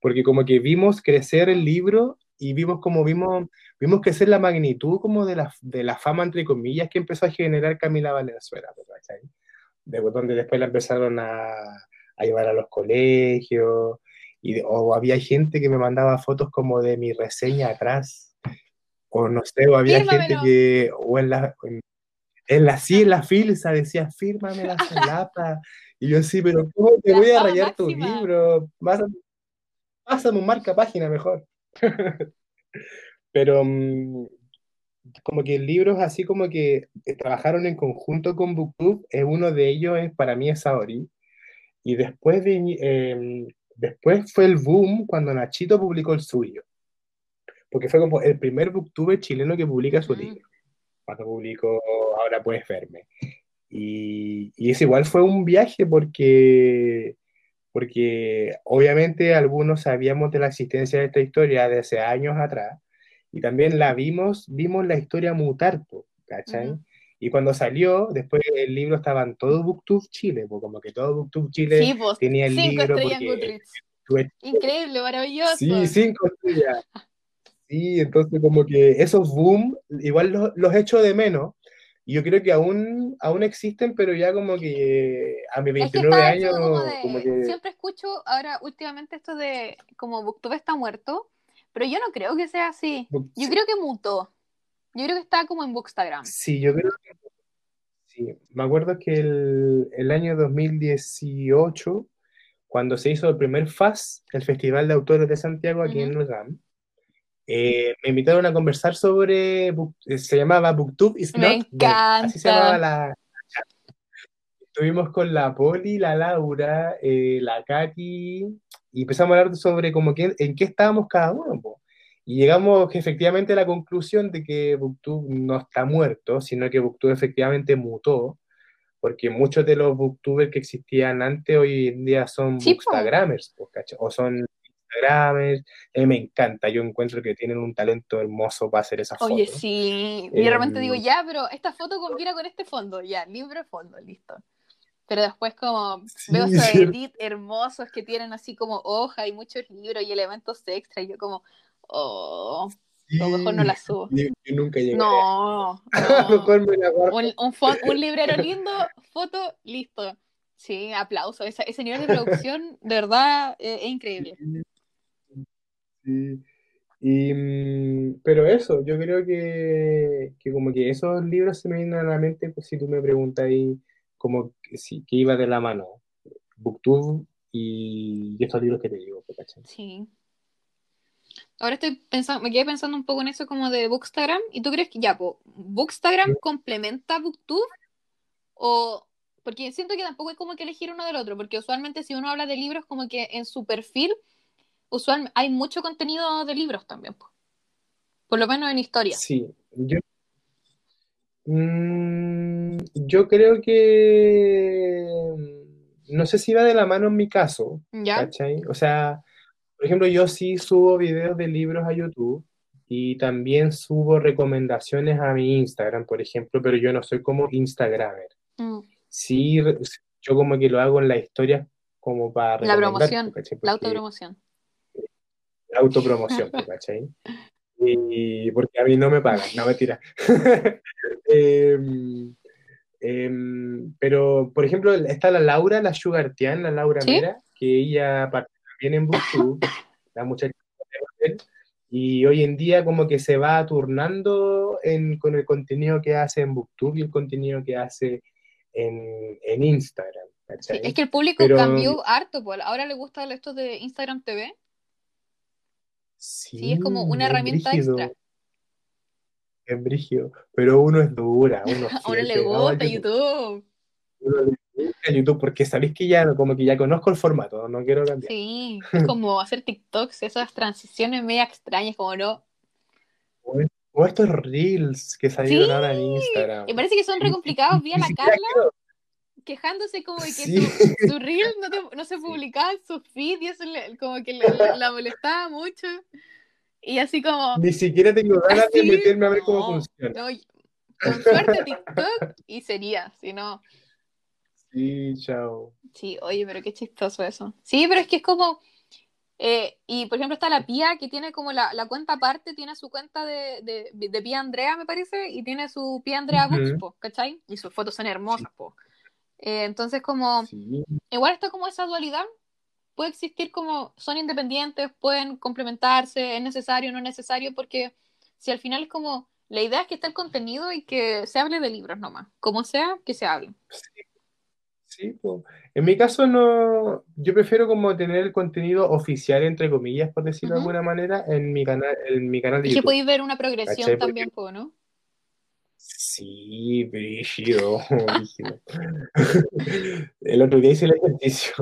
porque como que vimos crecer el libro y vimos como vimos, vimos crecer la magnitud como de la, de la fama, entre comillas, que empezó a generar Camila Valenzuela, de donde después la empezaron a, a llevar a los colegios, y, o había gente que me mandaba fotos como de mi reseña atrás, o no sé, o había gente que, o en la, en, la, sí, en la filsa decía, fírmame la solapa, y yo sí, pero ¿cómo te voy a rayar tu libro? Pásame, un marca página mejor. pero mm, como que libros así como que trabajaron en conjunto con BookTube, es uno de ellos es para mí es Saori, y después, em, después fue el boom cuando Nachito publicó el suyo. Porque fue como el primer booktuber chileno que publica su libro. Cuando publicó Ahora puedes verme. Y, y ese igual fue un viaje porque, porque obviamente algunos sabíamos de la existencia de esta historia de hace años atrás. Y también la vimos, vimos la historia mutar, ¿cachai? Y cuando salió, después el libro estaba en todo Booktube Chile, pues como que todo Booktube Chile pues, tenía el libro. Increíble, maravilloso. Sí, cinco estrellas. Sí, entonces como que esos boom, igual los, los echo de menos. Y yo creo que aún, aún existen, pero ya como que a mis 29 años... Como que... Siempre escucho ahora últimamente esto de como Booktube está muerto, pero yo no creo que sea así. Yo creo que mutó. Yo creo que está como en Bookstagram. Sí, yo creo sí. Me acuerdo que el, el año 2018, cuando se hizo el primer FAS, el Festival de Autores de Santiago, aquí en Nogam, eh, me invitaron a conversar sobre, eh, se llamaba Booktube is Me encanta. Así se llamaba la, Estuvimos con la Poli, la Laura, eh, la Katy, y empezamos a hablar sobre como que, en qué estábamos cada uno. Y llegamos efectivamente a la conclusión de que Booktube no está muerto, sino que Booktube efectivamente mutó, porque muchos de los Booktubers que existían antes hoy en día son sí, Bookstagramers, o son Instagramers. A me encanta, yo encuentro que tienen un talento hermoso para hacer esas fotos. Oye, sí, y de repente digo, em, ya, pero esta foto combina con este fondo, ya, libre fondo, listo. Pero después como veo esos edits hermosos que tienen así como hoja y muchos libros y elementos extra, y yo como, Oh, a lo mejor no la subo. Yo, nunca llegué. No, no. Un, un, librero lindo, foto, listo. Sí, aplauso. Ese, ese nivel de producción, de verdad, eh, es increíble. Sí. Y, mm, pero eso, yo creo que, que, como que esos libros se me vienen a la mente, pues si tú me preguntas ahí, como que, sí, que iba de la mano, Booktube y, estos libros que te digo, pues, ¿cachai? Sí. Ahora estoy pensando, me quedé pensando un poco en eso como de Bookstagram. ¿Y tú crees que ya, Bookstagram complementa Booktube? O porque siento que tampoco es como que elegir uno del otro, porque usualmente si uno habla de libros, como que en su perfil, usualmente hay mucho contenido de libros también, por lo menos en historia. Sí, yo, mm, yo creo que no sé si va de la mano en mi caso, ¿Ya? O sea, por ejemplo, yo sí subo videos de libros a YouTube y también subo recomendaciones a mi Instagram, por ejemplo, pero yo no soy como Instagramer. Mm. Sí, yo como que lo hago en la historia como para... La promoción, la autopromoción. La autopromoción, ¿cachai? Y porque a mí no me pagan, no mentira. eh, pero, por ejemplo, está la Laura, la Sugartian, la Laura Mera, que ella viene en Booktube, la muchacha y hoy en día como que se va turnando con el contenido que hace en Booktube y el contenido que hace en, en Instagram. es que el público cambió harto, pues. ahora le gusta esto de Instagram TV. Sí, es como una herramienta extra. Es brígido, pero uno es dura. Uno le gusta YouTube. Uno en YouTube porque sabéis que ya como que ya conozco el formato, no quiero cambiar. Sí, es como hacer TikToks, esas transiciones media extrañas, como no. O estos reels que salieron Sí, ahora en Instagram. Y parece que son re complicados. Vi a la Carla quiero- quejándose como de que Sí. su, su reel no, te- no se publicaba en su feed y eso le- como que la, la molestaba mucho. Y así como... Ni siquiera tengo ganas de así, meterme a ver cómo funciona. no, con suerte TikTok y sería, si no... Sí, chao. Sí, oye, pero qué chistoso eso. Sí, pero es que es como... eh, y por ejemplo está la Pía que tiene como la, la cuenta aparte, tiene su cuenta de, de, de Pía Andrea, me parece, y tiene su Pía Andrea. Books, po, ¿cachai? Y sus fotos son hermosas, po. Eh, entonces como... Sí. igual está como esa dualidad. Puede existir como son independientes, pueden complementarse, es necesario, no es necesario, porque si al final es como la idea es que esté el contenido y que se hable de libros nomás, como sea, que se hable. Sí, po. En mi caso no, yo prefiero como tener el contenido oficial, entre comillas, por decirlo de Ujú. alguna manera, en mi canal, en mi canal de Y que YouTube. podéis ver una progresión ¿Cachai? Porque- también, po, ¿no? Sí, brígido, brígido. El otro día hice el ejercicio.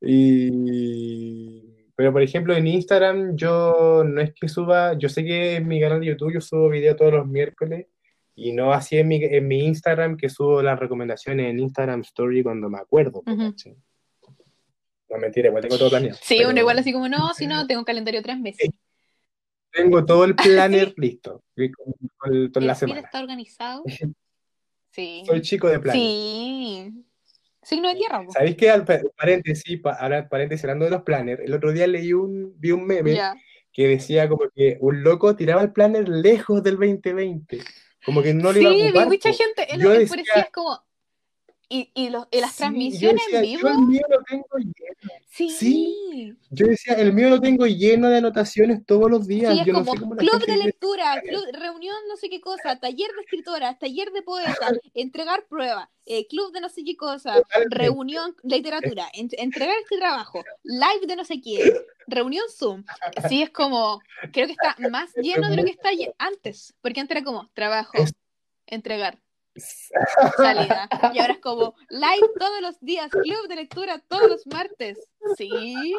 Y... Pero por ejemplo en Instagram yo no es que suba, yo sé que en mi canal de YouTube yo subo video todos los miércoles y no así en mi, en mi Instagram que subo las recomendaciones en Instagram Story cuando me acuerdo. ¿cachai? No mentira, igual tengo todo planeado. Sí, pero uno igual así como, no, si no, tengo un calendario tres meses. Tengo todo el planner listo con, con- con la semana. está organizado. Sí. Soy chico de planner. Sí. Signo de tierra, po. ¿Sabéis qué? Al pa- paréntesis, pa- ahora paréntesis, hablando de los planners, el otro día leí un, vi un meme Ya. que decía como que un loco tiraba el planner lejos del 2020, como que no le sí, iba a vi ocupar. mucha po. gente, él, Yo él decía- parecía como... Y, y, los, y las Sí, yo transmisiones decía, en yo vivo, el mío lo tengo lleno. sí. sí, Yo decía, el mío lo tengo lleno de anotaciones todos los días. Sí, es yo no como sé cómo la club de lectura, club- reunión no sé qué cosa, taller de escritoras, taller de poetas, entregar prueba, eh, club de no sé qué cosa, Totalmente. reunión literatura, en- entregar este trabajo, live de no sé quién, reunión Zoom. Sí, es como, creo que está más lleno de lo que está antes, porque antes era como trabajo, entregar, salida, y ahora es como live todos los días, club de lectura todos los martes. Sí.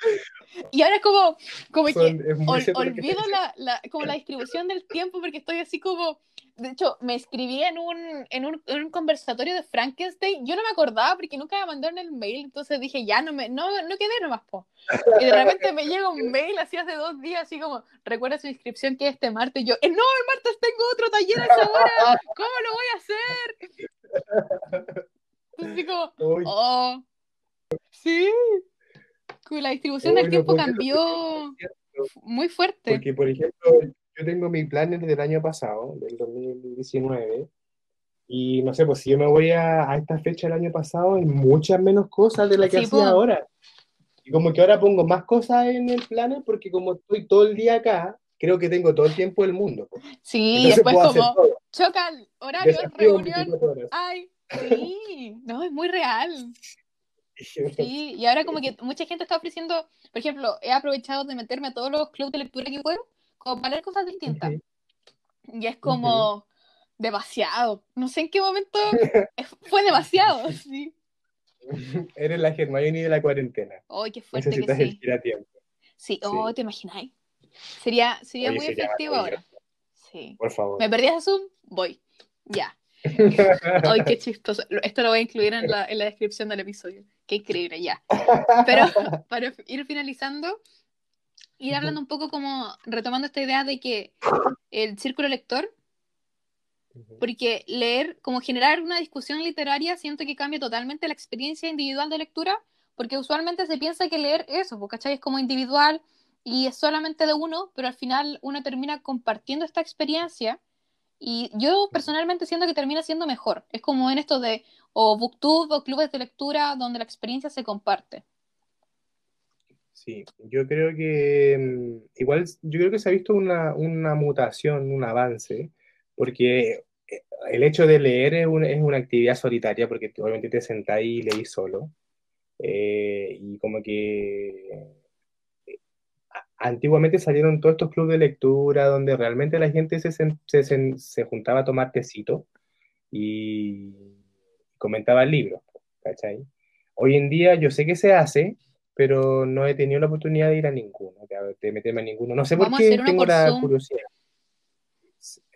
Y ahora es como, como que Son- es muy Ol- que olvido la, la- como la distribución del tiempo porque estoy así como de hecho me escribí en un, en un, en un conversatorio de Frankenstein yo no me acordaba porque nunca me mandaron el mail entonces dije ya no me no, no quedé nomás po. Y de repente me llega un mail así hace dos días así como recuerda su inscripción que es este martes y yo "Eh, no el martes tengo otro taller a esa hora ¿cómo lo voy a hacer? entonces así como oh sí la distribución del tiempo cambió muy fuerte Porque, por ejemplo, yo tengo mi planner del año pasado, del 2019, y no sé, pues si yo me voy a, a esta fecha del año pasado, hay muchas menos cosas de las que Sí, hacía po. ahora. Y como que ahora pongo más cosas en el planner porque como estoy todo el día acá, creo que tengo todo el tiempo del mundo. po. Sí, Entonces después como chocan horarios, reunión. 24 horas. Ay, sí, no, es muy real. Sí, y ahora como que mucha gente está ofreciendo, por ejemplo, he aprovechado de meterme a todos los clubes de lectura que puedo, como para leer cosas distintas. Y es como demasiado. No sé en qué momento fue demasiado, sí. Eres la Hermione de la cuarentena. Ay, qué fuerte que Necesitas sí. el giratiempo. Sí, oh, Sí. ¿te imagináis? Sería, sería Oye, muy efectivo ahora. Sí. Por favor. ¿Me perdías a Zoom? Voy. Ya. Ay, qué chistoso. Esto lo voy a incluir en la, en la descripción del episodio. Qué increíble, ya. Pero para ir finalizando, ir hablando un poco como retomando esta idea de que el círculo lector, porque leer, como generar una discusión literaria, siento que cambia totalmente la experiencia individual de lectura, porque usualmente se piensa que leer eso, pues, ¿cachai? Es como individual y es solamente de uno, pero al final uno termina compartiendo esta experiencia y yo personalmente siento que termina siendo mejor. Es como en esto de o booktube o clubes de lectura donde la experiencia se comparte. Sí, yo creo que mm, igual, yo creo que se ha visto una, una mutación, un avance, porque eh, el hecho de leer es, un- es una actividad solitaria, porque obviamente te sentás y leís solo, eh, y como que antiguamente salieron todos estos clubes de lectura donde realmente la gente se, sen- se, sen- se juntaba a tomar tecito y comentaba el libro, ¿cachai? Hoy en día yo sé que se hace, pero no he tenido la oportunidad de ir a ninguno, de, meterme a ninguno. No sé por Vamos qué tengo la Zoom. curiosidad.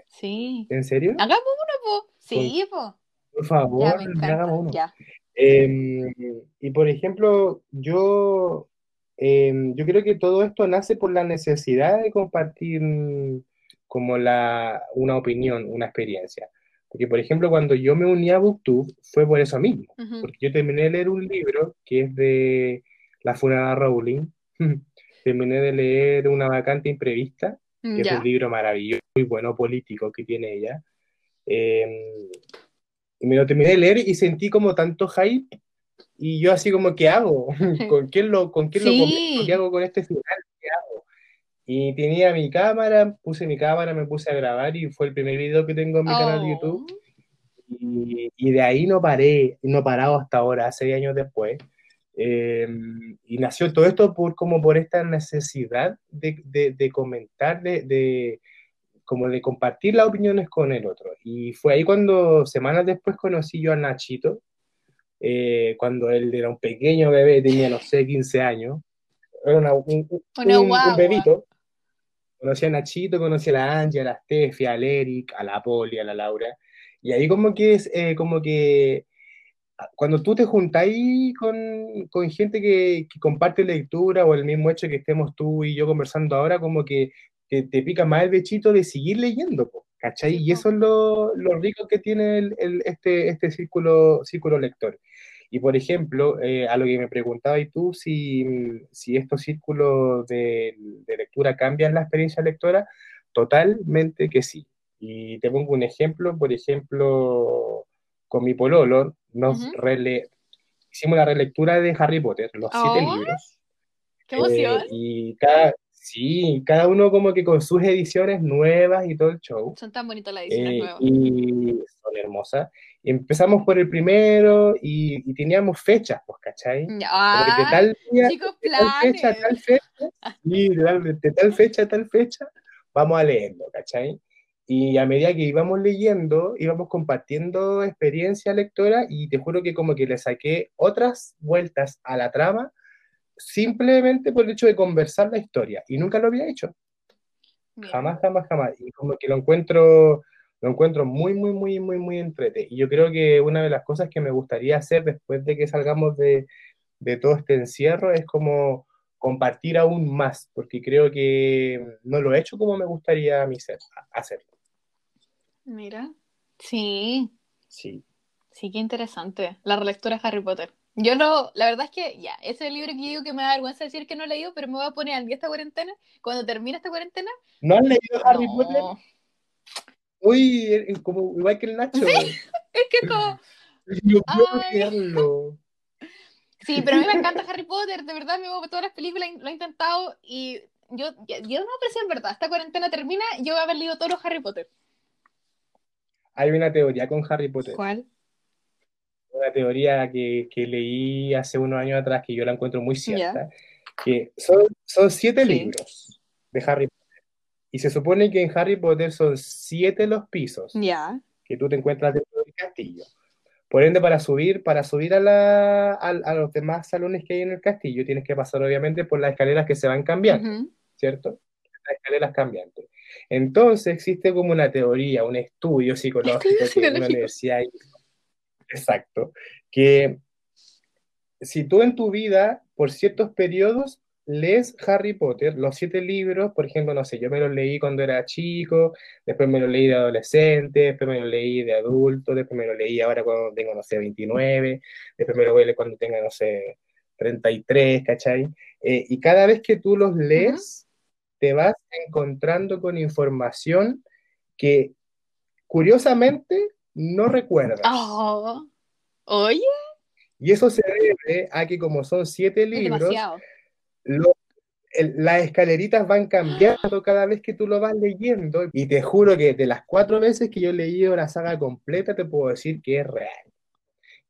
Sí. ¿En serio? Hagamos uno, po. Sí, po. Por favor, Ya, hagamos uno. Ya. Eh, y por ejemplo, yo, eh, yo creo que todo esto nace por la necesidad de compartir mm, como la, una opinión, una experiencia. Porque, por ejemplo, cuando yo me uní a BookTube fue por eso mismo. Ujú. Porque yo terminé de leer un libro que es de la funada Rowling. Terminé de leer Una vacante imprevista, que es Ya. un libro maravilloso, muy bueno político que tiene ella. Eh, y me lo terminé de leer y sentí como tanto hype. Y yo así como, ¿qué hago? ¿Con quién lo, con quién lo Sí. ¿Qué hago con este final? ¿Qué hago? Y tenía mi cámara, puse mi cámara, me puse a grabar y fue el primer video que tengo en mi canal de Oh. YouTube. Y, y de ahí no paré, no he parado hasta ahora, seis años después. Eh, y nació todo esto por, como por esta necesidad de, de, de comentar, de, de, como de compartir las opiniones con el otro. Y fue ahí cuando, semanas después, conocí yo a Nachito, eh, cuando él era un pequeño bebé, tenía, no sé, 15 años. Era una- un, un- Una un- un bebito. Conocí a Nachito, conocí a la Angie, a la Steffi, al Eric, a la Poli, a la Laura. Y ahí como que es, eh, como que ah, cuando tú te juntáis con, con gente que, que comparte lectura o el mismo hecho que estemos tú y yo conversando ahora, como que te, te pica más el bechito de seguir leyendo, po, ¿cachai? Sí, y eso es lo, lo rico que tiene el- el- este, este círculo, círculo lector. Y por ejemplo, eh, a lo que me preguntabas tú, si, si estos círculos de, de lectura cambian la experiencia lectora, totalmente que sí. Y te pongo un ejemplo, por ejemplo, con mi pololo, nos rele- hicimos la relectura de Harry Potter, los siete Oh, libros. ¡Qué emoción! Eh, y cada, sí, cada uno como que con sus ediciones nuevas y todo el show. Son tan bonitas las ediciones Eh, nuevas. y son hermosas. Empezamos por el primero y, y teníamos fechas, pues, ¿cachai? De Ah, tal día, chicos, de tal fecha, tal fecha, de tal, fecha tal fecha, vamos a leerlo, ¿cachai? Y a medida que íbamos leyendo, íbamos compartiendo experiencia lectora y te juro que como que le saqué otras vueltas a la trama simplemente por el hecho de conversar la historia y nunca lo había hecho. Mira. Jamás, jamás, jamás. Y como que lo encuentro, lo encuentro muy, muy, muy, muy, muy entrete. Y yo creo que una de las cosas que me gustaría hacer después de que salgamos de, de todo este encierro es como compartir aún más, porque creo que no lo he hecho como me gustaría a mí ser, hacerlo. Mira. Sí, Sí. sí, qué interesante. La relectura de Harry Potter. Yo no, la verdad es que ya, ese es el libro que digo que me da vergüenza decir que no he leído, pero me voy a poner al día esta cuarentena. Cuando termine esta cuarentena, ¿No has leído Harry no. Potter? Uy, eh, como igual que el Nacho. Es que como, creerlo. sí, pero a mí me encanta Harry Potter, de verdad, me veo todas las películas, lo he intentado y yo, yo no aprecio en verdad, esta cuarentena termina, yo voy a haber leído todos los Harry Potter. Hay una teoría con Harry Potter. ¿Cuál? una teoría que, que leí hace unos años atrás que yo la encuentro muy cierta, que son, son siete Sí. libros de Harry Potter. Y se supone que en Harry Potter son siete los pisos Ya. que tú te encuentras dentro del castillo. Por ende, para subir, para subir a, la, a, a los demás salones que hay en el castillo, tienes que pasar obviamente por las escaleras que se van cambiando. Ujú. ¿cierto? Las escaleras cambiantes. Entonces existe como una teoría, un estudio psicológico Estudio que una psicológico. universidad. Exacto. Que si tú en tu vida, por ciertos periodos, lees Harry Potter, los siete libros, por ejemplo, no sé, yo me los leí cuando era chico, después me los leí de adolescente, después me los leí de adulto, después me los leí ahora cuando tengo, no sé, 29, después me los voy a leer cuando tenga, no sé, 33, ¿cachai? Eh, y cada vez que tú los lees, te vas encontrando con información que curiosamente no recuerdas. Oh. Oye, Y eso se debe a que como son siete libros. Lo- el- las escaleritas van cambiando cada vez que tú lo vas leyendo. Y te juro que de las cuatro veces que yo he leído la saga completa, te puedo decir que es real.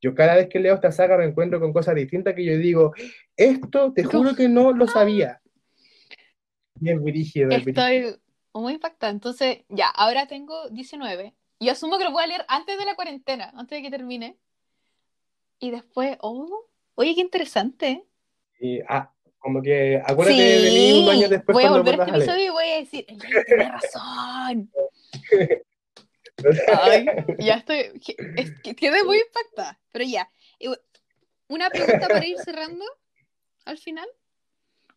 Yo cada vez que leo esta saga me encuentro con cosas distintas que yo digo, esto te juro que no lo sabía. Y es brígido, es. Estoy muy impactada. Entonces, ya, ahora tengo 19. Y asumo que lo voy a leer antes de la cuarentena, antes de que termine. Y después, oh, oye, qué interesante. Y, ah, como que acuérdate de mí unos años después voy a volver a este episodio y voy a decir, tiene razón. Ay, ya estoy. Es que quedé muy impactada. Pero ya. Una pregunta para ir cerrando al final.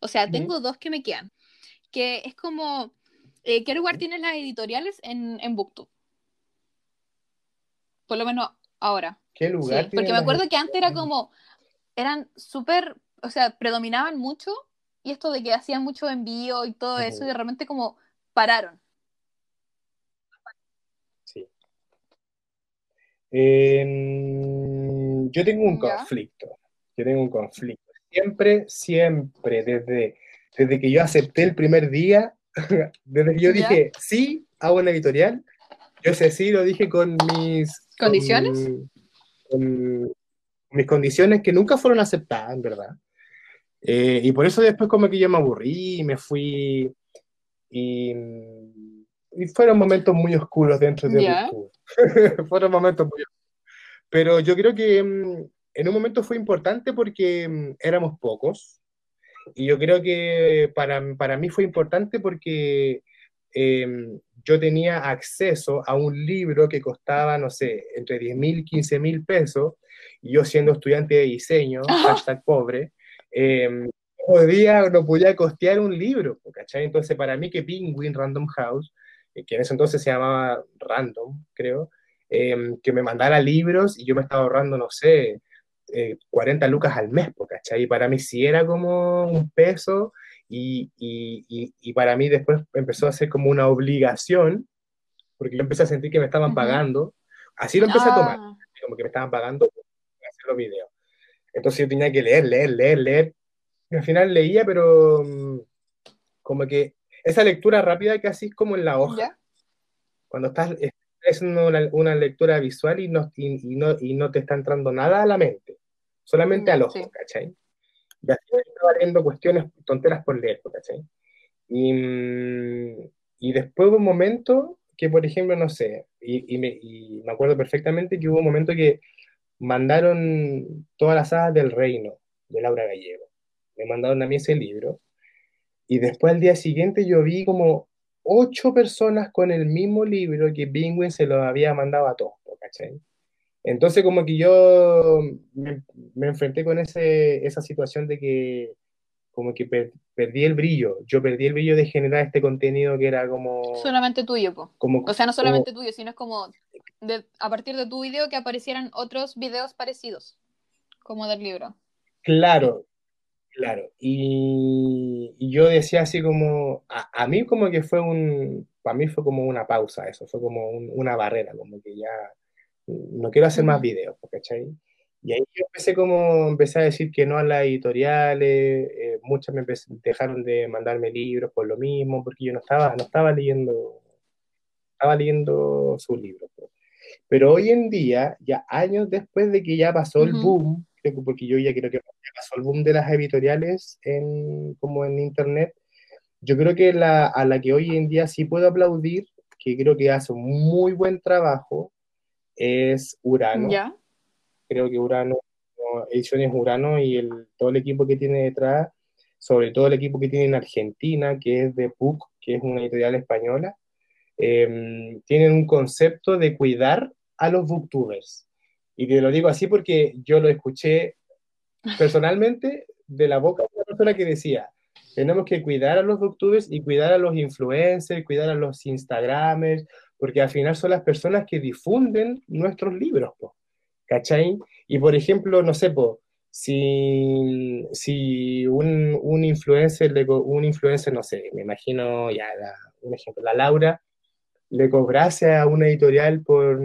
O sea, tengo dos que me quedan. Que es como. Eh, ¿Qué lugar tienen las editoriales en, en Booktube? Por lo menos ahora. ¿Qué lugar? Sí, porque me acuerdo que antes era como. Eran súper. O sea, predominaban mucho. Y esto de que hacían mucho envío y todo eso. Y de repente como pararon. yo tengo un conflicto. Yo tengo un conflicto. Siempre, siempre, desde, desde que yo acepté el primer día, desde que yo dije sí a una editorial, yo sé sí lo dije con mis... ¿Condiciones? Con, mis condiciones que nunca fueron aceptadas, en verdad. Eh, y por eso después como que yo me aburrí y me fui y, y fueron momentos muy oscuros dentro de YouTube. fueron momentos muy oscuros. Pero yo creo que mm, en un momento fue importante porque mm, éramos pocos. Y yo creo que para, para mí fue importante porque em, yo tenía acceso a un libro que costaba, no sé, entre 10 mil y 15 mil pesos. Y yo siendo estudiante de diseño, hashtag pobre, eh, podía, no podía costear un libro, ¿cachai? Entonces para mí que Penguin Random House, eh, que en ese entonces se llamaba Random, creo, Em, que me mandara libros y yo me estaba ahorrando, no sé, 40 eh, lucas al mes, ¿cachai? Y para mí sí era como un peso y, y, y, para mí después empezó a ser como una obligación, porque yo empecé a sentir que me estaban pagando, así lo empecé a tomar, ah. como que me estaban pagando por hacer los videos. Entonces yo tenía que leer, leer, leer, leer. Y al final leía, pero mm, como que esa lectura rápida que así como en la hoja. Cuando estás, es una, una, lectura visual y no, y, no, y no te está entrando nada a la mente, solamente al ojo, ¿cachai? Y así estaba leyendo cuestiones tonteras por leer, ¿cachai? Y, mm, y después hubo un momento que, por ejemplo, no sé, y, y, me, y, me, acuerdo perfectamente que hubo un momento que mandaron todas las hadas del reino de Laura Gallego. Me mandaron a mí ese libro. Y después al día siguiente yo vi como ocho personas con el mismo libro que Penguin se lo había mandado a todos, ¿cachai? Entonces como que yo me, enfrenté con ese, esa situación de que como que perdí el brillo, yo perdí el brillo de generar este contenido que era como... Solamente tuyo, po. Como, o sea, no solamente tuyo, sino es como de, a partir de tu video que aparecieran otros videos parecidos, como del libro. Claro, Claro, y, yo decía así como, a, mí como que fue un, para mí fue como una pausa eso, fue como una barrera, como que ya no quiero hacer más videos, ¿cachai? Y ahí yo empecé como, empecé a decir que no a las editoriales, eh, muchas me dejaron de mandarme libros por lo mismo, porque yo no estaba, no estaba leyendo, estaba leyendo sus libros. Pero hoy en día, ya años después de que ya pasó el boom, porque yo ya creo que pasó el boom de las editoriales en, como en internet, yo creo que la, a la que hoy en día sí puedo aplaudir, que creo que hace un muy buen trabajo, es Urano. ¿Ya? Creo que Urano, Ediciones Urano y el, todo el equipo que tiene detrás, sobre todo el equipo que tiene en Argentina, que es de PUC, que es una editorial española, em, tienen un concepto de cuidar a los booktubers. Y te lo digo así porque yo lo escuché personalmente de la boca de una persona que decía, tenemos que cuidar a los booktubers y cuidar a los influencers, cuidar a los instagramers, porque al final son las personas que difunden nuestros libros, ¿cachai? Y por ejemplo, no sé, po, si, si un, un, influencer, un influencer, no sé, me imagino, ya, un ejemplo, la Laura, le cobrase a una editorial por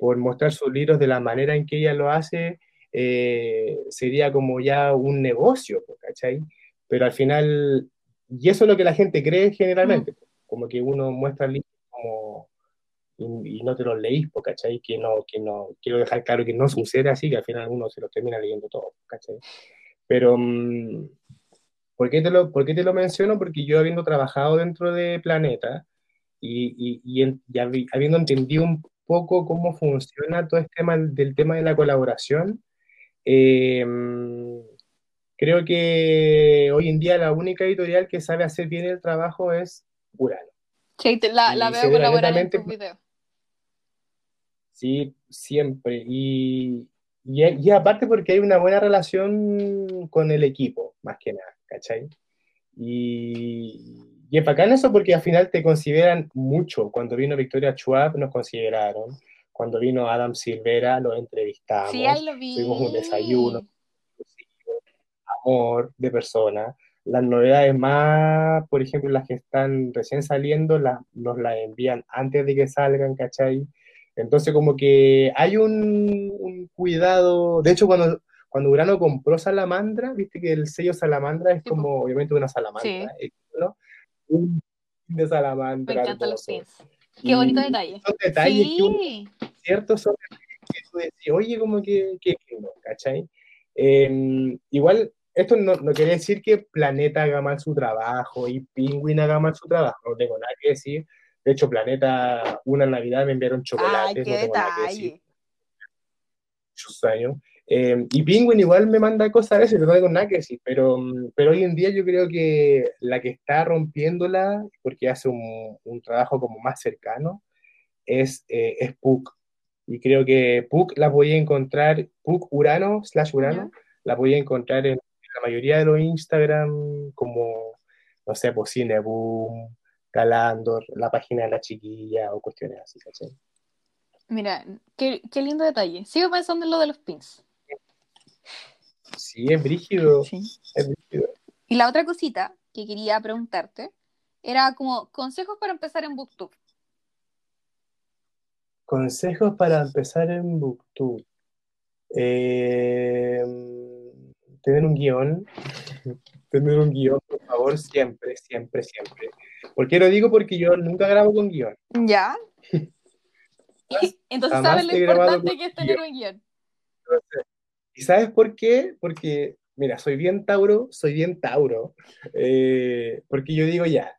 por mostrar sus libros de la manera en que ella lo hace, eh, sería como ya un negocio, ¿cachai? Pero al final, y eso es lo que la gente cree generalmente, como que uno muestra libros como, y, no te los leís, ¿cachai? Que no, que no, quiero dejar claro que no sucede así, que al final uno se los termina leyendo todo, ¿cachai? Pero, mm, ¿por qué te lo, por qué te lo menciono? Porque yo habiendo trabajado dentro de Planeta, y, y, y, habiendo entendido un poco cómo funciona todo este tema del tema de la colaboración. Eh, creo que hoy en día la única editorial que sabe hacer bien el trabajo es Urano. Sí, la, veo colaborar en tus videos. Sí, siempre. Y, y, aparte porque hay una buena relación con el equipo, más que nada, ¿cachai? Y, y es bacán eso porque al final te consideran mucho. Cuando vino Victoria Schwab nos consideraron. Cuando vino Adam Silvera lo entrevistamos. Sí, ahí lo vi. Tuvimos un desayuno, amor de persona. Las novedades más, por ejemplo, las que están recién saliendo, las, nos las envían antes de que salgan, ¿cachai? Entonces como que hay un, cuidado, de hecho cuando, cuando Urano compró Salamandra, viste que el sello Salamandra es como obviamente una salamandra, ¿no? Un de salamandra. Me encantan los pins. Qué bonito detalle. Son detalles sí. que Son que tú decís, oye, como que, que, ¿cachai? Em, igual, esto no, no, quiere decir que Planeta haga mal su trabajo y Penguin haga mal su trabajo, no tengo nada que decir, de hecho, Planeta, una Navidad me enviaron chocolate. Ay, qué detalle. Muchos años. Eh, y Penguin igual me manda cosas a veces, no tengo nada que decir, pero, pero hoy en día yo creo que la que está rompiéndola, porque hace un, un trabajo como más cercano, es, eh, es Puck. Y creo que Puck la voy a encontrar, Puck Urano, slash Urano, la voy a encontrar en, la mayoría de los Instagram como, no sé, pues Cineboom, Galandor, la página de la chiquilla o cuestiones así, ¿cachai? Mira, qué, qué, lindo detalle. Sigo pensando en lo de los pins. Sí, es brígido. Sí. Es brígido. Y la otra cosita que quería preguntarte era como consejos para empezar en Booktube. Consejos para empezar en Booktube. Eh, tener un guion. tener un guion, por favor, siempre, siempre, siempre. ¿Por qué lo digo? Porque yo nunca grabo con guion. ¿Ya? Entonces sabes lo importante que es tener un guion. ¿Y sabes por qué? Porque, mira, soy bien Tauro, soy bien Tauro, eh, porque yo digo ya,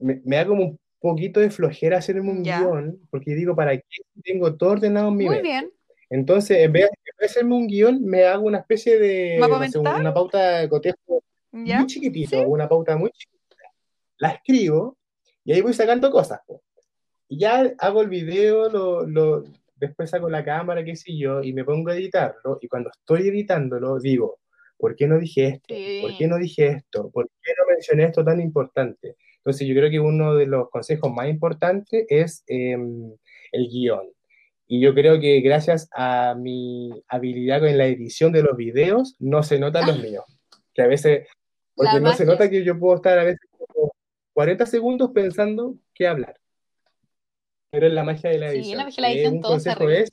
me, da como un poquito de flojera hacerme un guion, porque digo, ¿para qué tengo todo ordenado en mi Muy bien. Entonces, en vez, de hacerme un guion, me hago una especie de, una pauta de cotejo muy chiquitito, una pauta muy chiquita la escribo y ahí voy sacando cosas. Y ya hago el video, lo, lo, después saco la cámara, qué sé yo, y me pongo a editarlo. Y cuando estoy editándolo, digo, ¿por qué no dije esto? ¿Por qué no dije esto? ¿Por qué no mencioné esto tan importante? Entonces yo creo que uno de los consejos más importantes es em, el guion. Y yo creo que gracias a mi habilidad en la edición de los videos, no se notan los míos. Que a veces, porque no se nota que yo puedo estar a veces 40 segundos pensando qué hablar. Pero es la magia de la edición. Sí, la magia de la edición un consejo ese,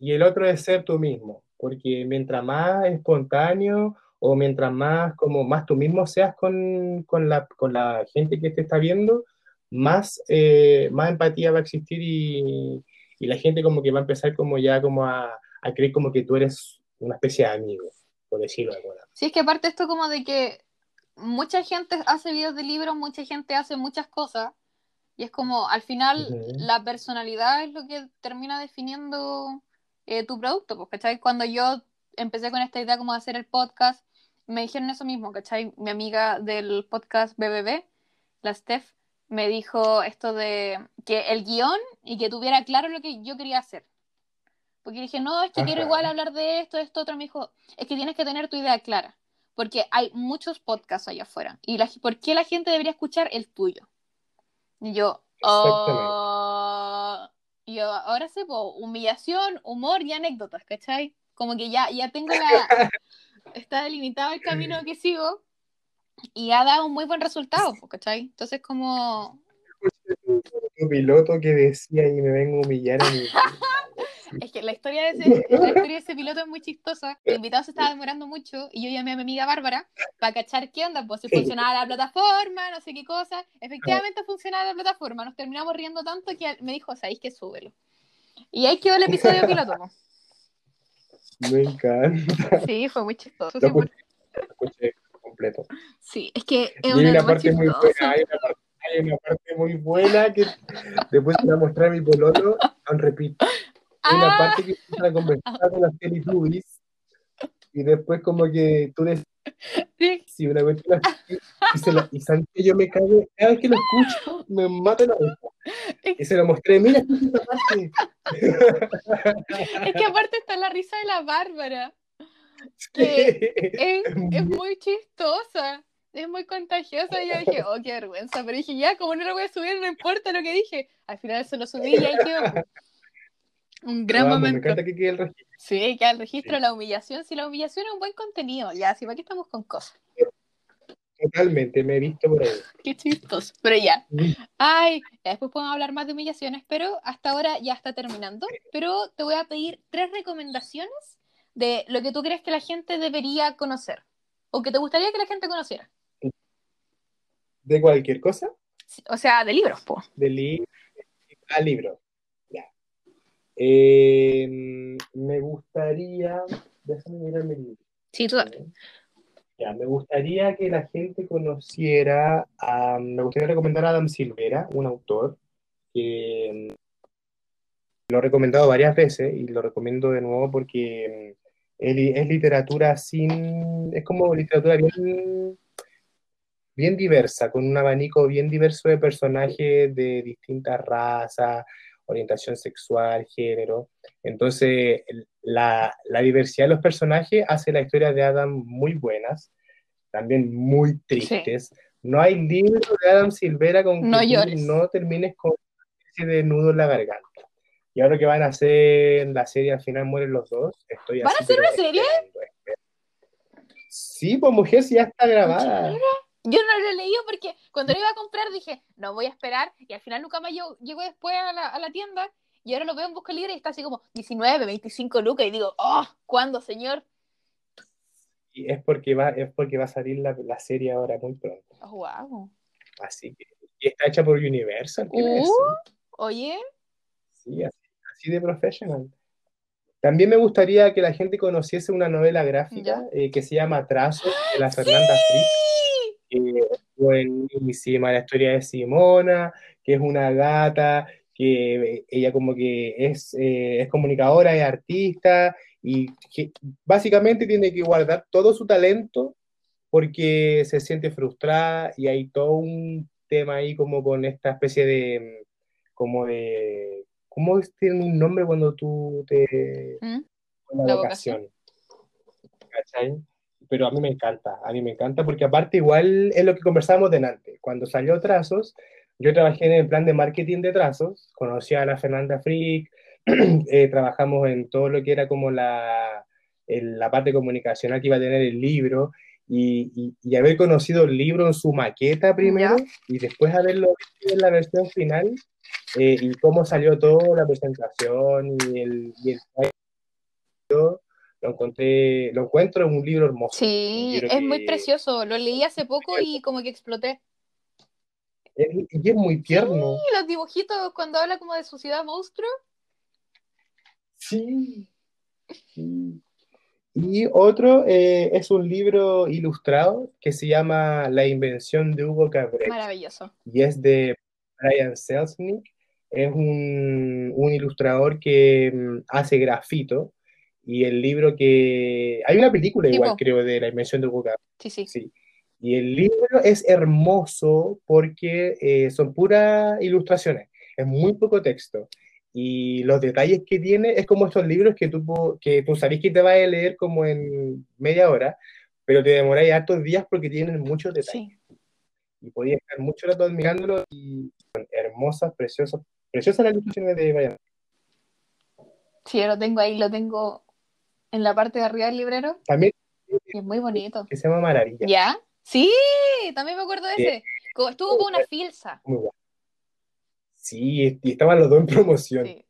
y el otro es ser tú mismo, porque mientras más espontáneo o mientras más como más tú mismo seas con, con, la, con la gente que te está viendo, más, eh, más empatía va a existir y, y, la gente como que va a empezar como ya como a, a creer como que tú eres una especie de amigo, por decirlo de alguna manera. Sí, es que aparte esto como de que mucha gente hace videos de libros, mucha gente hace muchas cosas. Y es como, al final, la personalidad es lo que termina definiendo eh, tu producto. Pues, ¿cachai? Cuando yo empecé con esta idea como de hacer el podcast, me dijeron eso mismo, ¿cachai? Mi amiga del podcast BBB, la Steph, me dijo esto de que el guion y que tuviera claro lo que yo quería hacer. Porque dije, no, es que quiero igual hablar de esto, esto, otro. Me dijo, es que tienes que tener tu idea clara porque hay muchos podcasts allá afuera. ¿Y la, por qué la gente debería escuchar el tuyo? Y yo, oh, yo ahora sé, humillación, humor y anécdotas, ¿cachai? Como que ya, ya tengo la... está delimitado el camino que sigo y ha dado un muy buen resultado, ¿cachai? Entonces como... Un piloto que decía y me vengo a humillar a mí. Es que la historia, de ese, la historia de ese piloto es muy chistosa. El invitado se estaba demorando mucho y yo llamé a mi amiga Bárbara para cachar qué onda, pues si funcionaba la plataforma, no sé qué cosa. Efectivamente funcionaba la plataforma. Nos terminamos riendo tanto que me dijo, ¿sabéis que súbelo? Y ahí quedó el episodio piloto. Me encanta. Sí, fue muy chistoso. Lo escuché, completo. Sí, es que es una, una parte muy buena, hay una parte, hay una parte muy buena que después te voy a mostrar mi pololo, repito una ah. parte que empiezan a conversar con las Teletubbies y después como que tú decís, Sí, una cuestión así. Y, se la- y sabes que yo me cago, cada vez que lo escucho, me mata la boca. Y se lo mostré, mira, escucha esta parte. Es que aparte está la risa de la Bárbara. Que es, es muy chistosa. Es muy contagiosa. Y yo dije, oh, qué vergüenza. Pero dije, ya, como no lo voy a subir, no importa lo que dije. Al final se lo subí y ahí quedó. Pues. Un gran Lo amo, me momento. encanta que quede el registro. Sí, queda el registro de Sí. la humillación. Si la humillación es un buen contenido, ya, si para qué estamos con cosas. Totalmente, me he visto por ahí. Qué chistoso. Pero ya. Ay, después podemos hablar más de humillaciones, pero hasta ahora ya está terminando. Pero te voy a pedir tres recomendaciones de lo que tú crees que la gente debería conocer. O que te gustaría que la gente conociera. De cualquier cosa, O sea, de libros, po. de libro a libro. Eh, me gustaría. Déjame mirar mi. Sí, tú Ya, me gustaría que la gente conociera, a- me gustaría recomendar a Adam Silvera, un autor que mm, lo he recomendado varias veces y lo recomiendo de nuevo porque es, li- es literatura sin, es como literatura bien, bien diversa, con un abanico bien diverso de personajes de distintas razas, orientación sexual, género. Entonces, la, la diversidad de los personajes hace la historia de Adam muy buenas, también muy tristes. No hay libro de Adam Silvera con que No tú llores. no termines con una especie de nudo en la garganta. Y ahora que van a hacer la serie, al final mueren los dos, estoy ¿Van a hacer una serie? esperando, esperando. Sí, pues mujer, si ya está grabada. Yo no lo he leído porque cuando lo iba a comprar dije, no voy a esperar. Y al final nunca más llegó, llegó después a la, a la tienda. Y ahora lo veo en Busca Libre y está así como 19, 25 lucas. Y digo, oh, ¿cuándo, señor? Y es porque va, es porque va a salir la, la serie ahora muy pronto. Oh, wow. Así que y está hecha por Universal, ¿qué Uh. Oye, Sí, así, así de professional. También me gustaría que la gente conociese una novela gráfica eh, que se llama Trazos de la Fernanda Frick, que es buenísima, la historia de Simona, que es una gata, que ella como que es, eh, es comunicadora, es artista, y que básicamente tiene que guardar todo su talento porque se siente frustrada y hay todo un tema ahí como con esta especie de, como de, ¿cómo es- tiene un nombre cuando tú te, ¿Mm? la, La vocación? ¿Cachai? Pero a mí me encanta, a mí me encanta porque aparte igual es lo que conversábamos delante. Cuando salió Trazos, yo trabajé en el plan de marketing de Trazos, conocí a la Fernanda Frick, eh, trabajamos en todo lo que era como la, en la parte comunicacional que iba a tener el libro y, y- y haber conocido el libro en su maqueta primero y después haberlo visto en la versión final eh, y cómo salió todo, la presentación y el, y el lo encontré, lo encuentro en un libro hermoso. sí, es que- muy precioso. Lo leí hace poco y como que exploté. Es- y es muy tierno. Y los dibujitos cuando habla como de su ciudad monstruo. Sí. Sí. Y otro eh, es un libro ilustrado que se llama La invención de Hugo Cabret Maravilloso. y es de Brian Selznick. Es un, un ilustrador que mm, hace grafito y el libro que... Hay una película Sí, igual, po. creo, de La invención de Hugo. Sí, sí. Sí. Y el libro es hermoso porque eh, son puras ilustraciones, es muy poco texto. Y los detalles que tiene es como estos libros que tú, que tú sabes que te vas a leer como en media hora, pero te demoráis hartos días porque tienen muchos detalles. Sí. Y podías estar mucho rato admirándolo y son hermosas, preciosas, preciosas las ilustraciones de Brian. Sí, yo lo tengo ahí, lo tengo en la parte de arriba del librero. También es muy bonito. que se llama Maravilla. ¿Ya? Sí, también me acuerdo de Sí. ese. Estuvo por una filsa. Muy bueno. Sí, y estaban los dos en promoción. Sí.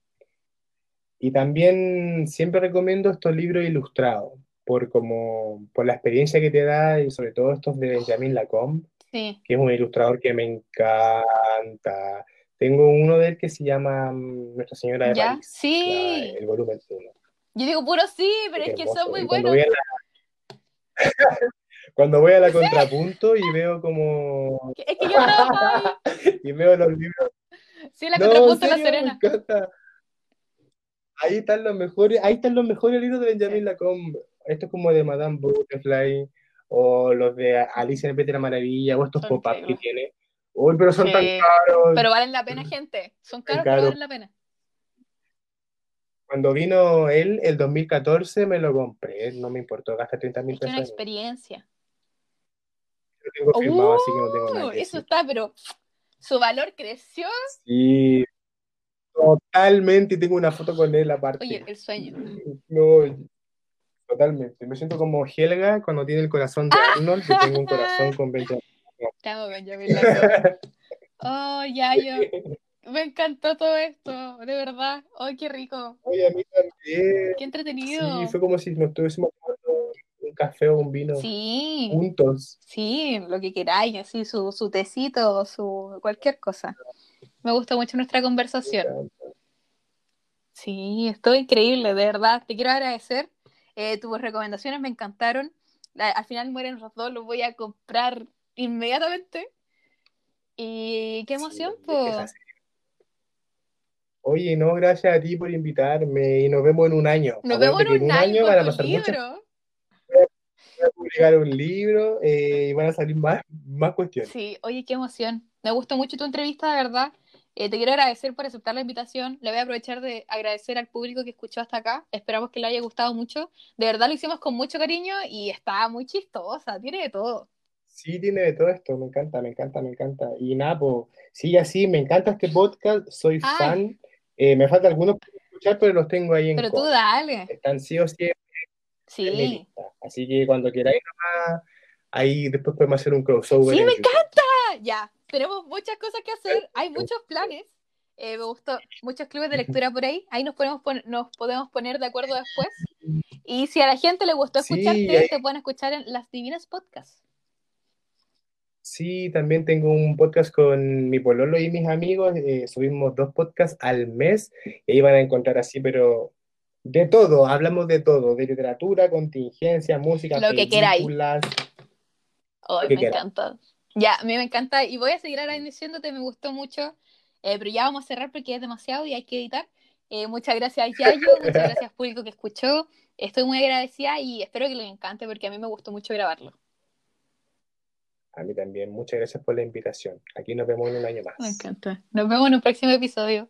Y también siempre recomiendo estos libros ilustrados, por como, por la experiencia que te da, y sobre todo estos de Benjamin Lacombe, Sí. que es un ilustrador que me encanta. Tengo uno de él que se llama mm, Nuestra Señora de ¿Ya? París, Sí. la- el volumen 1. Yo digo puro sí, pero es que Hermoso. son muy cuando buenos. voy a la, cuando voy a la contrapunto y veo como Es que yo trabajo ahí. y veo los libros Sí, la No, contrapunto de La Serena. Me encanta. Ahí están los mejores, ahí están los mejores libros de Benjamin Lacombe. Esto es como de Madame Butterfly o los de Alicia en de la Maravilla, o estos Son pop-up que tiene. Uy, pero son Sí. tan caros. Pero valen la pena, gente. Son caros, Caro. pero valen la pena. Cuando vino él, el 2014, me lo compré. No me importó gastar 30 mil Es que es pesos. una experiencia. Lo tengo firmado, así que no tengo nada que eso decir. está, pero su valor creció. Sí, totalmente. Tengo una foto con él aparte. Oye, el sueño. No, totalmente. Me siento como Helga cuando tiene el corazón de Arnold. Yo tengo un corazón con Benjamin. Amo, Benjamin. Oh, ya yo. Me encantó todo esto, de verdad. Oh, qué rico. Oye, a mí también. Qué entretenido. Sí, fue como si nos estuviésemos tomando un café o un vino Sí, juntos. sí, lo que queráis, así, su, su tecito, su cualquier cosa. Me gustó mucho nuestra conversación. Sí, estuvo increíble, de verdad. Te quiero agradecer. Eh, tus recomendaciones me encantaron. Al final mueren los dos, los voy a comprar inmediatamente. Y qué emoción, Sí, po. Oye, no, gracias a ti por invitarme y nos vemos en un año. Nos vemos en un año van a con tu pasar muchas libro. voy a publicar un libro eh, y van a salir más, más cuestiones. Sí, oye, qué emoción. Me gustó mucho tu entrevista, de verdad. Eh, te quiero agradecer por aceptar la invitación. Le voy a aprovechar de agradecer al público que escuchó hasta acá. Esperamos que le haya gustado mucho. De verdad lo hicimos con mucho cariño y está muy chistosa. Tiene de todo. Sí, tiene de todo esto, me encanta, me encanta, me encanta. Y nada, pues, sigue así, me encanta este podcast, soy Ay. fan. Eh, me faltan algunos escuchar, pero los tengo ahí en Pero tú dale. Están sí o sí en mi lista. Así que cuando queráis nomás, ahí después podemos hacer un crossover. Sí, en me YouTube. Ah, Ya, tenemos muchas cosas que hacer. Hay muchos planes. Eh, me gustó muchos clubes de lectura por ahí. Ahí nos podemos, pon- nos podemos poner de acuerdo después. Y si a la gente le gustó Sí, escucharte, ahí- te pueden escuchar en Las Divinas Podcasts. Sí, también tengo un podcast con mi pololo y mis amigos. eh, subimos dos podcasts al mes y ahí van a encontrar así, pero de todo, hablamos de todo, de literatura, contingencia, música, Lo que que me encanta. Ya, a mí me encanta. Y voy a seguir agradeciéndote, me gustó mucho. Eh, pero ya vamos a cerrar porque es demasiado y hay que editar. Eh, muchas gracias, Yayo. Muchas gracias, público que escuchó. Estoy muy agradecida y espero que les encante porque a mí me gustó mucho grabarlo. A mí también, muchas gracias por la invitación. Aquí nos vemos en un año más. Me encanta. Nos vemos en un próximo episodio.